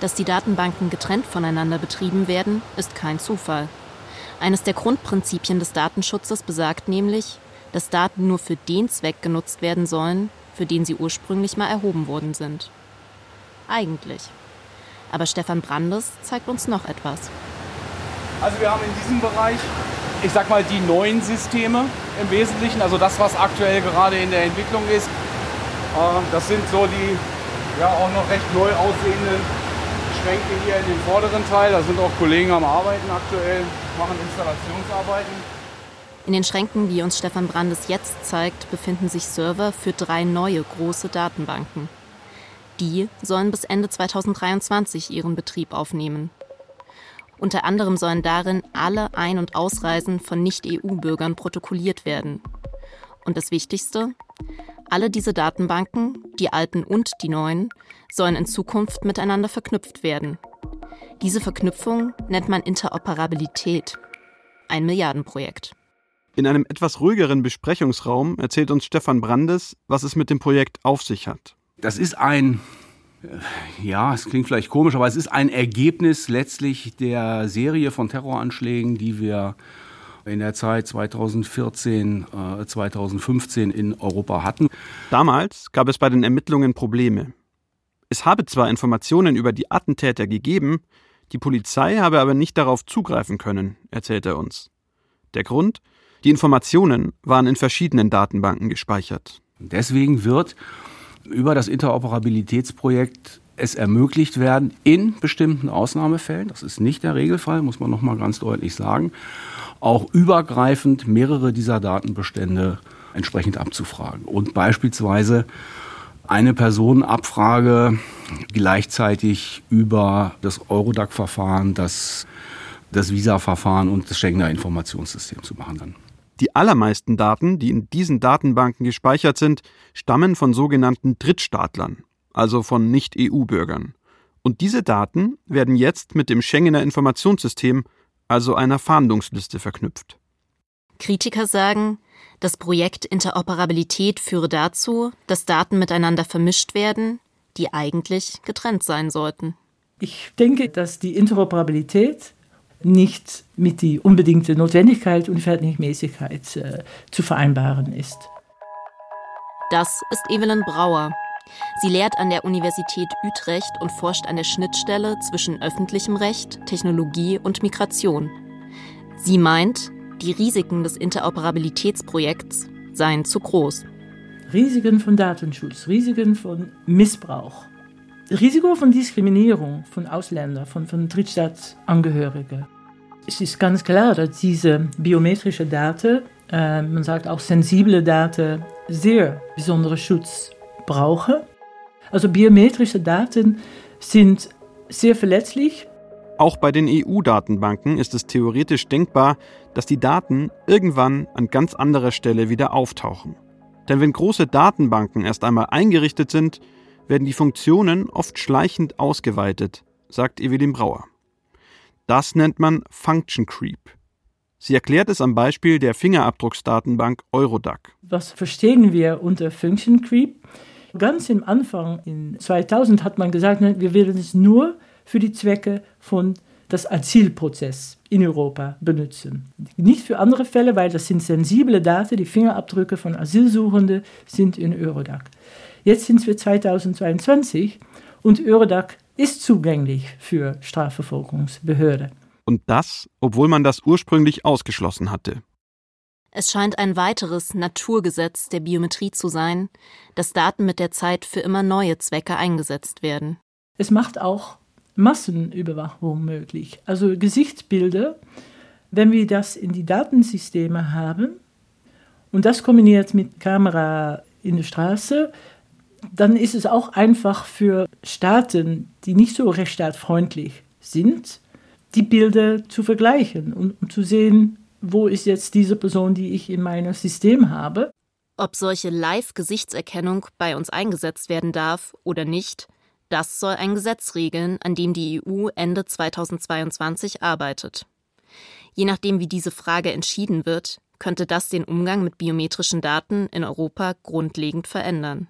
Dass die Datenbanken getrennt voneinander betrieben werden, ist kein Zufall. Eines der Grundprinzipien des Datenschutzes besagt nämlich, dass Daten nur für den Zweck genutzt werden sollen, für den sie ursprünglich mal erhoben worden sind. Eigentlich. Aber Stefan Brandes zeigt uns noch etwas. Also wir haben in diesem Bereich, ich sag mal, die neuen Systeme im Wesentlichen, also das, was aktuell gerade in der Entwicklung ist. Ähm, das sind so die ja auch noch recht neu aussehenden Schränke hier in dem vorderen Teil. Da sind auch Kollegen am Arbeiten aktuell, machen Installationsarbeiten. In den Schränken, die uns Stefan Brandes jetzt zeigt, befinden sich Server für drei neue große Datenbanken. Die sollen bis Ende 2023 ihren Betrieb aufnehmen. Unter anderem sollen darin alle Ein- und Ausreisen von Nicht-EU-Bürgern protokolliert werden. Und das Wichtigste, alle diese Datenbanken, die alten und die neuen, sollen in Zukunft miteinander verknüpft werden. Diese Verknüpfung nennt man Interoperabilität. Ein Milliardenprojekt. In einem etwas ruhigeren Besprechungsraum erzählt uns Stefan Brandes, was es mit dem Projekt auf sich hat. Das ist ein, äh, ja, es klingt vielleicht komisch, aber es ist ein Ergebnis letztlich der Serie von Terroranschlägen, die wir in der Zeit 2014, äh, 2015 in Europa hatten. Damals gab es bei den Ermittlungen Probleme. Es habe zwar Informationen über die Attentäter gegeben, die Polizei habe aber nicht darauf zugreifen können, erzählt er uns. Der Grund? Die Informationen waren in verschiedenen Datenbanken gespeichert. Deswegen wird über das Interoperabilitätsprojekt es ermöglicht werden, in bestimmten Ausnahmefällen, das ist nicht der Regelfall, muss man noch mal ganz deutlich sagen, auch übergreifend mehrere dieser Datenbestände entsprechend abzufragen und beispielsweise eine Personenabfrage gleichzeitig über das Eurodac-Verfahren, das, das Visa-Verfahren und das Schengener Informationssystem zu machen dann. Die allermeisten Daten, die in diesen Datenbanken gespeichert sind, stammen von sogenannten Drittstaatlern, also von Nicht-EU-Bürgern. Und diese Daten werden jetzt mit dem Schengener Informationssystem, also einer Fahndungsliste, verknüpft. Kritiker sagen, das Projekt Interoperabilität führe dazu, dass Daten miteinander vermischt werden, die eigentlich getrennt sein sollten. Ich denke, dass die Interoperabilität nicht mit der unbedingten Notwendigkeit und Verhältnismäßigkeit äh, zu vereinbaren ist. Das ist Evelyn Brauer. Sie lehrt an der Universität Utrecht und forscht an der Schnittstelle zwischen öffentlichem Recht, Technologie und Migration. Sie meint, die Risiken des Interoperabilitätsprojekts seien zu groß. Risiken von Datenschutz, Risiken von Missbrauch, Risiko von Diskriminierung von Ausländern, von, von Drittstaatsangehörigen. Es ist ganz klar, dass diese biometrischen Daten, äh, man sagt auch sensible Daten, sehr besonderen Schutz brauchen. Also biometrische Daten sind sehr verletzlich. Auch bei den EU-Datenbanken ist es theoretisch denkbar, dass die Daten irgendwann an ganz anderer Stelle wieder auftauchen. Denn wenn große Datenbanken erst einmal eingerichtet sind, werden die Funktionen oft schleichend ausgeweitet, sagt Evelyn Brauer. Das nennt man Function Creep. Sie erklärt es am Beispiel der Fingerabdrucksdatenbank Eurodac. Was verstehen wir unter Function Creep? Ganz am Anfang in 2000 hat man gesagt, wir werden es nur für die Zwecke von das Asylprozess in Europa benutzen. Nicht für andere Fälle, weil das sind sensible Daten, die Fingerabdrücke von Asylsuchenden sind in Eurodac. Jetzt sind wir 2022 und Eurodac ist zugänglich für Strafverfolgungsbehörden. Und das, obwohl man das ursprünglich ausgeschlossen hatte. Es scheint ein weiteres Naturgesetz der Biometrie zu sein, dass Daten mit der Zeit für immer neue Zwecke eingesetzt werden. Es macht auch Massenüberwachung möglich. Also Gesichtsbilder wenn wir das in die Datensysteme haben und das kombiniert mit Kamera in der Straße, dann ist es auch einfach für Staaten, die nicht so rechtsstaatfreundlich sind, die Bilder zu vergleichen und um zu sehen, wo ist jetzt diese Person, die ich in meinem System habe. Ob solche Live-Gesichtserkennung bei uns eingesetzt werden darf oder nicht, das soll ein Gesetz regeln, an dem die EU Ende 2022 arbeitet. Je nachdem, wie diese Frage entschieden wird, könnte das den Umgang mit biometrischen Daten in Europa grundlegend verändern.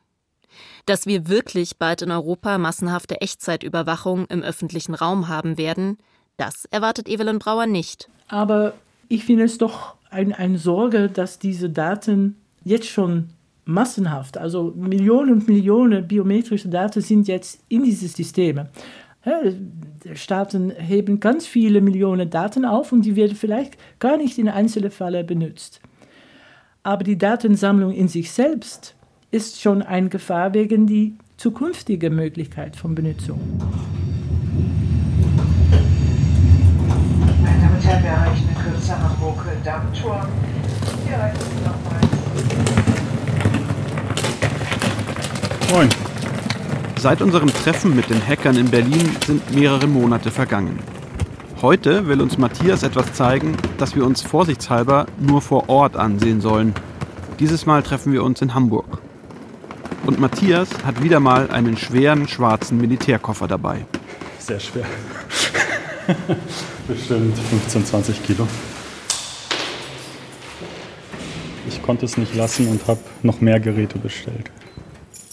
Dass wir wirklich bald in Europa massenhafte Echtzeitüberwachung im öffentlichen Raum haben werden, das erwartet Evelyn Brauer nicht. Aber ich finde es doch eine ein Sorge, dass diese Daten jetzt schon massenhaft, also Millionen und Millionen biometrische Daten sind jetzt in diese Systeme. Staaten heben ganz viele Millionen Daten auf und die werden vielleicht gar nicht in einzelnen Fällen benutzt. Aber die Datensammlung in sich selbst ist schon eine Gefahr wegen die zukünftige Möglichkeit von Benutzung. Meine Damen und Herren, wir erreichen in Kürze Hamburg-Dammtor. Wir erreichen nochmals. Moin. Seit unserem Treffen mit den Hackern in Berlin sind mehrere Monate vergangen. Heute will uns Matthias etwas zeigen, das wir uns vorsichtshalber nur vor Ort ansehen sollen. Dieses Mal treffen wir uns in Hamburg. Und Matthias hat wieder mal einen schweren schwarzen Militärkoffer dabei. Sehr schwer. [laughs] Bestimmt 15, 20 Kilo. Ich konnte es nicht lassen und habe noch mehr Geräte bestellt.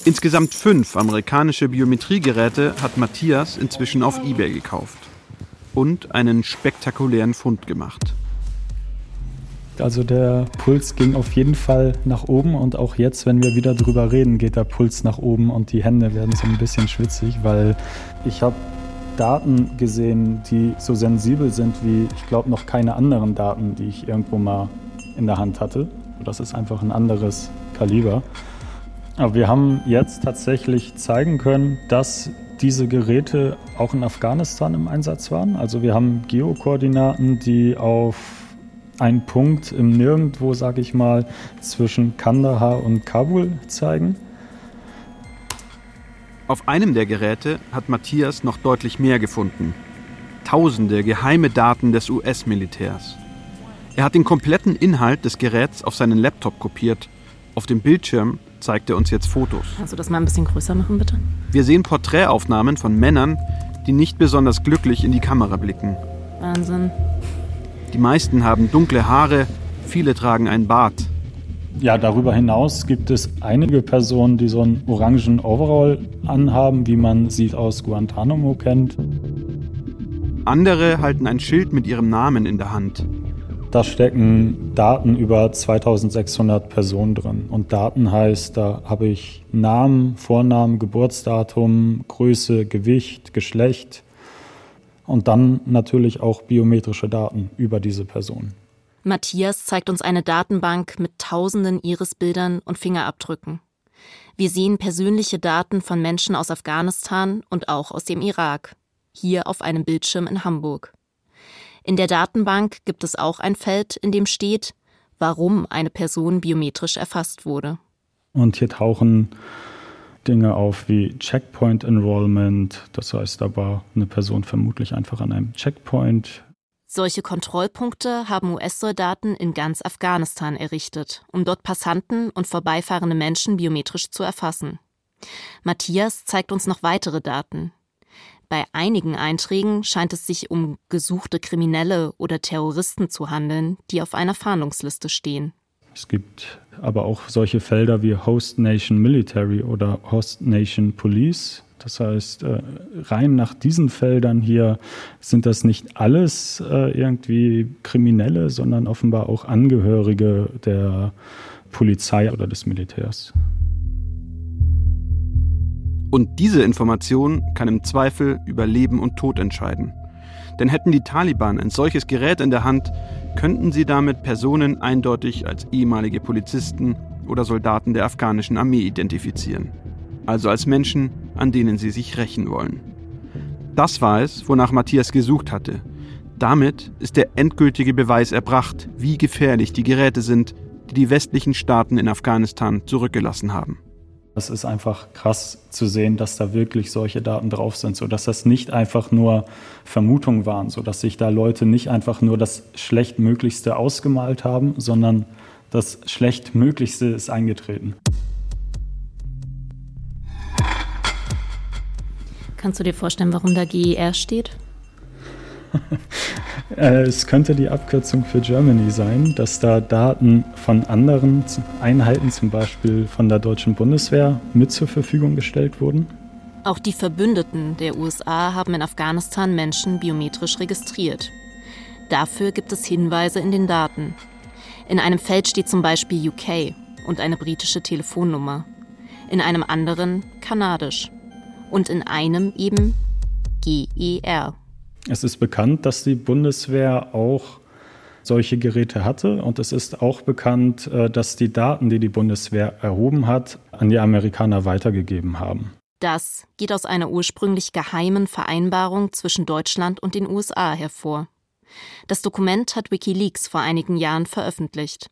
Insgesamt fünf amerikanische Biometriegeräte hat Matthias inzwischen auf eBay gekauft und einen spektakulären Fund gemacht. Also der Puls ging auf jeden Fall nach oben und auch jetzt, wenn wir wieder drüber reden, geht der Puls nach oben und die Hände werden so ein bisschen schwitzig, weil ich habe Daten gesehen, die so sensibel sind wie, ich glaube, noch keine anderen Daten, die ich irgendwo mal in der Hand hatte. Das ist einfach ein anderes Kaliber. Aber wir haben jetzt tatsächlich zeigen können, dass diese Geräte auch in Afghanistan im Einsatz waren. Also wir haben Geokoordinaten, die auf einen Punkt im Nirgendwo, sage ich mal, zwischen Kandahar und Kabul zeigen. Auf einem der Geräte hat Matthias noch deutlich mehr gefunden. Tausende geheime Daten des US-Militärs. Er hat den kompletten Inhalt des Geräts auf seinen Laptop kopiert. Auf dem Bildschirm zeigt er uns jetzt Fotos. Kannst du das mal ein bisschen größer machen, bitte? Wir sehen Porträtaufnahmen von Männern, die nicht besonders glücklich in die Kamera blicken. Wahnsinn. Die meisten haben dunkle Haare, viele tragen einen Bart. Ja, darüber hinaus gibt es einige Personen, die so einen orangen Overall anhaben, wie man sie aus Guantanamo kennt. Andere halten ein Schild mit ihrem Namen in der Hand. Da stecken Daten über 2600 Personen drin. Und Daten heißt, da habe ich Namen, Vornamen, Geburtsdatum, Größe, Gewicht, Geschlecht und dann natürlich auch biometrische Daten über diese Person. Matthias zeigt uns eine Datenbank mit tausenden Irisbildern und Fingerabdrücken. Wir sehen persönliche Daten von Menschen aus Afghanistan und auch aus dem Irak. Hier auf einem Bildschirm in Hamburg. In der Datenbank gibt es auch ein Feld, in dem steht, warum eine Person biometrisch erfasst wurde. Und hier tauchen Dinge auf wie Checkpoint Enrollment, das heißt, da war eine Person vermutlich einfach an einem Checkpoint. Solche Kontrollpunkte haben US-Soldaten in ganz Afghanistan errichtet, um dort Passanten und vorbeifahrende Menschen biometrisch zu erfassen. Matthias zeigt uns noch weitere Daten. Bei einigen Einträgen scheint es sich um gesuchte Kriminelle oder Terroristen zu handeln, die auf einer Fahndungsliste stehen. Es gibt aber auch solche Felder wie Host Nation Military oder Host Nation Police. Das heißt, äh, rein nach diesen Feldern hier sind das nicht alles äh, irgendwie Kriminelle, sondern offenbar auch Angehörige der Polizei oder des Militärs. Und diese Information kann im Zweifel über Leben und Tod entscheiden. Denn hätten die Taliban ein solches Gerät in der Hand, könnten sie damit Personen eindeutig als ehemalige Polizisten oder Soldaten der afghanischen Armee identifizieren. Also als Menschen, an denen sie sich rächen wollen. Das war es, wonach Matthias gesucht hatte. Damit ist der endgültige Beweis erbracht, wie gefährlich die Geräte sind, die die westlichen Staaten in Afghanistan zurückgelassen haben. Es ist einfach krass zu sehen, dass da wirklich solche Daten drauf sind, sodass das nicht einfach nur Vermutungen waren, sodass sich da Leute nicht einfach nur das Schlechtmöglichste ausgemalt haben, sondern das Schlechtmöglichste ist eingetreten. Kannst du dir vorstellen, warum da GER steht? [laughs] Äh, es könnte die Abkürzung für Germany sein, dass da Daten von anderen Einheiten, zum Beispiel von der deutschen Bundeswehr, mit zur Verfügung gestellt wurden. Auch die Verbündeten der USA haben in Afghanistan Menschen biometrisch registriert. Dafür gibt es Hinweise in den Daten. In einem Feld steht zum Beispiel UK und eine britische Telefonnummer. In einem anderen kanadisch. Und in einem eben GER. Es ist bekannt, dass die Bundeswehr auch solche Geräte hatte und es ist auch bekannt, äh, dass die Daten, die die Bundeswehr erhoben hat, an die Amerikaner weitergegeben haben. Das geht aus einer ursprünglich geheimen Vereinbarung zwischen Deutschland und den USA hervor. Das Dokument hat Wikileaks vor einigen Jahren veröffentlicht.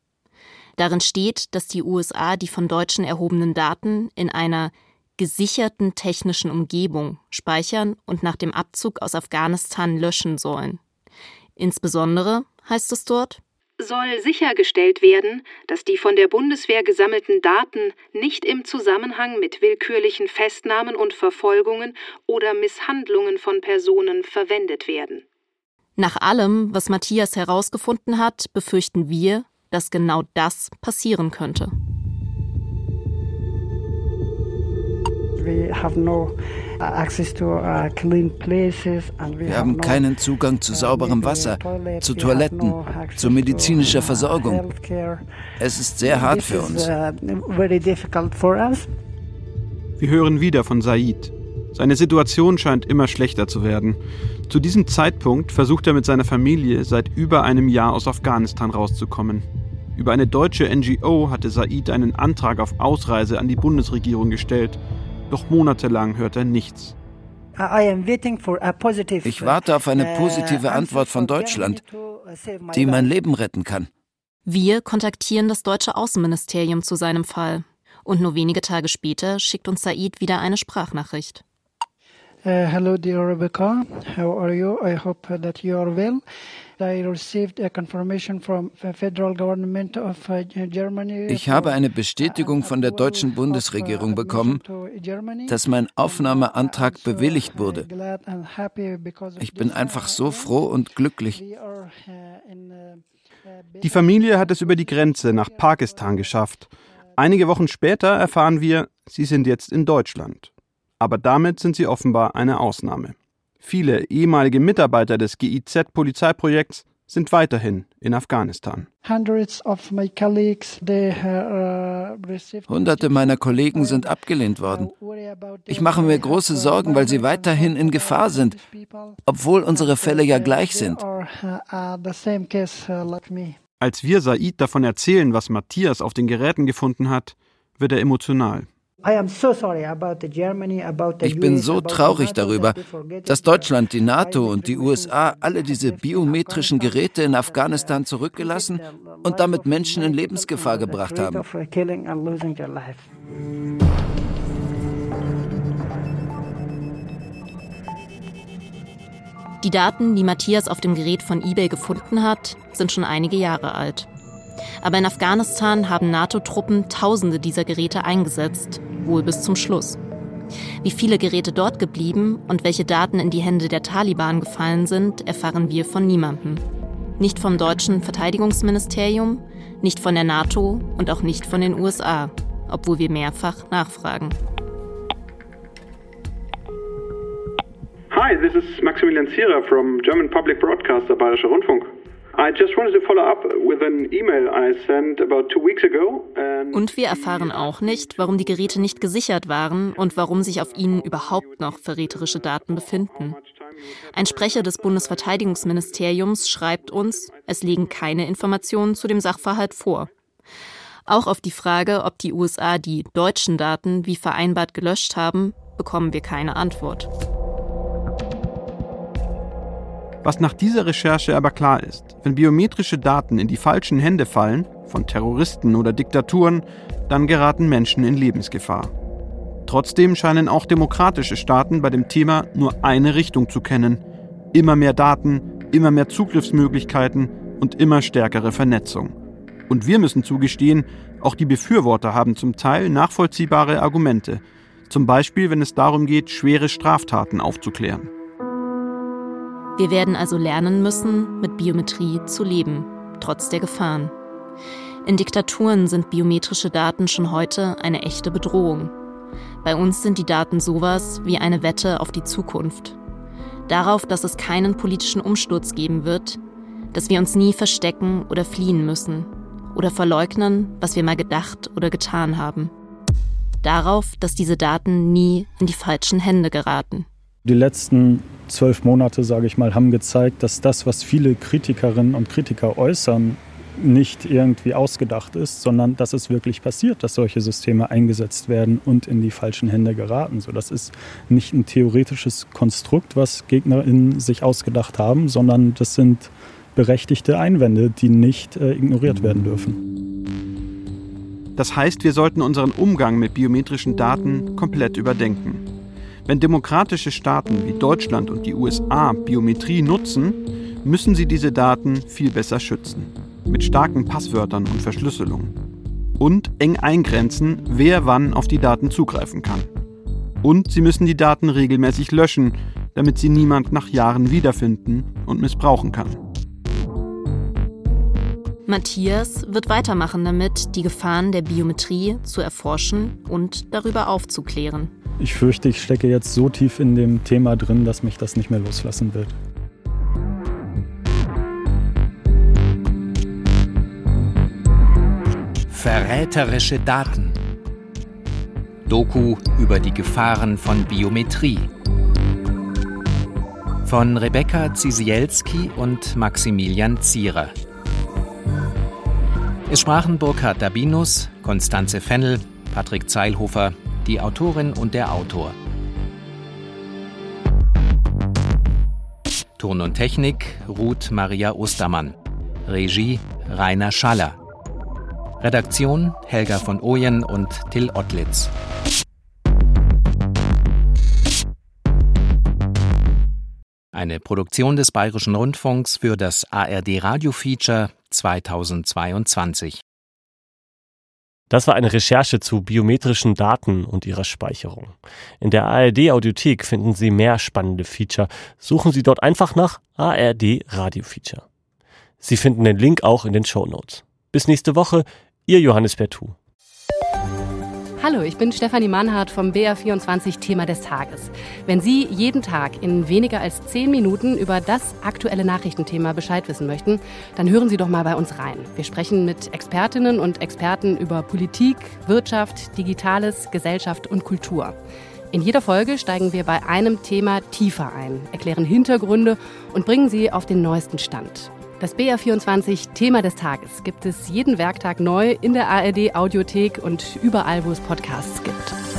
Darin steht, dass die USA die von Deutschen erhobenen Daten in einer gesicherten technischen Umgebung speichern und nach dem Abzug aus Afghanistan löschen sollen. Insbesondere, heißt es dort, soll sichergestellt werden, dass die von der Bundeswehr gesammelten Daten nicht im Zusammenhang mit willkürlichen Festnahmen und Verfolgungen oder Misshandlungen von Personen verwendet werden. Nach allem, was Matthias herausgefunden hat, befürchten wir, dass genau das passieren könnte. Wir haben keinen Zugang zu sauberem Wasser, zu Toiletten, zu medizinischer Versorgung. Es ist sehr hart für uns. uh, Wir hören wieder von Said. Seine Situation scheint immer schlechter zu werden. Zu diesem Zeitpunkt versucht er mit seiner Familie seit über einem Jahr aus Afghanistan rauszukommen. Über eine deutsche NGO hatte Said einen Antrag auf Ausreise an die Bundesregierung gestellt. Doch monatelang hört er nichts. Ich warte auf eine positive Antwort von Deutschland, die mein Leben retten kann. Wir kontaktieren das deutsche Außenministerium zu seinem Fall. Und nur wenige Tage später schickt uns Said wieder eine Sprachnachricht. Uh, hello, dear Rebecca. How are you? I hope that you are well. I received a confirmation from the federal government of uh, Germany. Ich habe eine Bestätigung von der deutschen Bundesregierung bekommen, dass mein Aufnahmeantrag bewilligt wurde. Ich bin einfach so froh und glücklich. Die Familie hat es über die Grenze nach Pakistan geschafft. Einige Wochen später erfahren wir, sie sind jetzt in Deutschland. Aber damit sind sie offenbar eine Ausnahme. Viele ehemalige Mitarbeiter des GIZ-Polizeiprojekts sind weiterhin in Afghanistan. Hunderte meiner Kollegen sind abgelehnt worden. Ich mache mir große Sorgen, weil sie weiterhin in Gefahr sind, obwohl unsere Fälle ja gleich sind. Als wir Said davon erzählen, was Matthias auf den Geräten gefunden hat, wird er emotional. Ich bin so traurig darüber, dass Deutschland, die NATO und die USA alle diese biometrischen Geräte in Afghanistan zurückgelassen und damit Menschen in Lebensgefahr gebracht haben. Die Daten, die Matthias auf dem Gerät von eBay gefunden hat, sind schon einige Jahre alt. Aber in Afghanistan haben NATO-Truppen Tausende dieser Geräte eingesetzt, wohl bis zum Schluss. Wie viele Geräte dort geblieben und welche Daten in die Hände der Taliban gefallen sind, erfahren wir von niemandem. Nicht vom deutschen Verteidigungsministerium, nicht von der NATO und auch nicht von den USA, obwohl wir mehrfach nachfragen. Hi, this is Maximilian Zierer from German Public Broadcaster Bayerischer Rundfunk. Und wir erfahren auch nicht, warum die Geräte nicht gesichert waren und warum sich auf ihnen überhaupt noch verräterische Daten befinden. Ein Sprecher des Bundesverteidigungsministeriums schreibt uns, es liegen keine Informationen zu dem Sachverhalt vor. Auch auf die Frage, ob die USA die deutschen Daten wie vereinbart gelöscht haben, bekommen wir keine Antwort. Was nach dieser Recherche aber klar ist, wenn biometrische Daten in die falschen Hände fallen, von Terroristen oder Diktaturen, dann geraten Menschen in Lebensgefahr. Trotzdem scheinen auch demokratische Staaten bei dem Thema nur eine Richtung zu kennen. Immer mehr Daten, immer mehr Zugriffsmöglichkeiten und immer stärkere Vernetzung. Und wir müssen zugestehen, auch die Befürworter haben zum Teil nachvollziehbare Argumente, zum Beispiel wenn es darum geht, schwere Straftaten aufzuklären. Wir werden also lernen müssen, mit Biometrie zu leben, trotz der Gefahren. In Diktaturen sind biometrische Daten schon heute eine echte Bedrohung. Bei uns sind die Daten sowas wie eine Wette auf die Zukunft. Darauf, dass es keinen politischen Umsturz geben wird, dass wir uns nie verstecken oder fliehen müssen oder verleugnen, was wir mal gedacht oder getan haben. Darauf, dass diese Daten nie in die falschen Hände geraten. Die letzten zwölf Monate, sage ich mal, haben gezeigt, dass das, was viele Kritikerinnen und Kritiker äußern, nicht irgendwie ausgedacht ist, sondern dass es wirklich passiert, dass solche Systeme eingesetzt werden und in die falschen Hände geraten. So, das ist nicht ein theoretisches Konstrukt, was GegnerInnen sich ausgedacht haben, sondern das sind berechtigte Einwände, die nicht äh, ignoriert werden dürfen. Das heißt, wir sollten unseren Umgang mit biometrischen Daten komplett überdenken. Wenn demokratische Staaten wie Deutschland und die USA Biometrie nutzen, müssen sie diese Daten viel besser schützen. Mit starken Passwörtern und Verschlüsselung. Und eng eingrenzen, wer wann auf die Daten zugreifen kann. Und sie müssen die Daten regelmäßig löschen, damit sie niemand nach Jahren wiederfinden und missbrauchen kann. Matthias wird weitermachen damit, die Gefahren der Biometrie zu erforschen und darüber aufzuklären. Ich fürchte, ich stecke jetzt so tief in dem Thema drin, dass mich das nicht mehr loslassen wird. Verräterische Daten. Doku über die Gefahren von Biometrie. Von Rebecca Zisielski und Maximilian Zierer. Es sprachen Burkhard Dabinus, Konstanze Fennel, Patrick Zeilhofer, die Autorin und der Autor. Ton und Technik Ruth Maria Ostermann. Regie Rainer Schaller. Redaktion Helga von Oyen und Till Ottlitz. Eine Produktion des Bayerischen Rundfunks für das ARD Radio Feature 2022. Das war eine Recherche zu biometrischen Daten und ihrer Speicherung. In der ARD Audiothek finden Sie mehr spannende Feature. Suchen Sie dort einfach nach ARD Radio Feature. Sie finden den Link auch in den Show Notes. Bis nächste Woche, Ihr Johannes Bertou. Hallo, ich bin Stefanie Mannhardt vom BR24 Thema des Tages. Wenn Sie jeden Tag in weniger als zehn Minuten über das aktuelle Nachrichtenthema Bescheid wissen möchten, dann hören Sie doch mal bei uns rein. Wir sprechen mit Expertinnen und Experten über Politik, Wirtschaft, Digitales, Gesellschaft und Kultur. In jeder Folge steigen wir bei einem Thema tiefer ein, erklären Hintergründe und bringen Sie auf den neuesten Stand. Das BR24 Thema des Tages gibt es jeden Werktag neu in der ARD Audiothek und überall, wo es Podcasts gibt.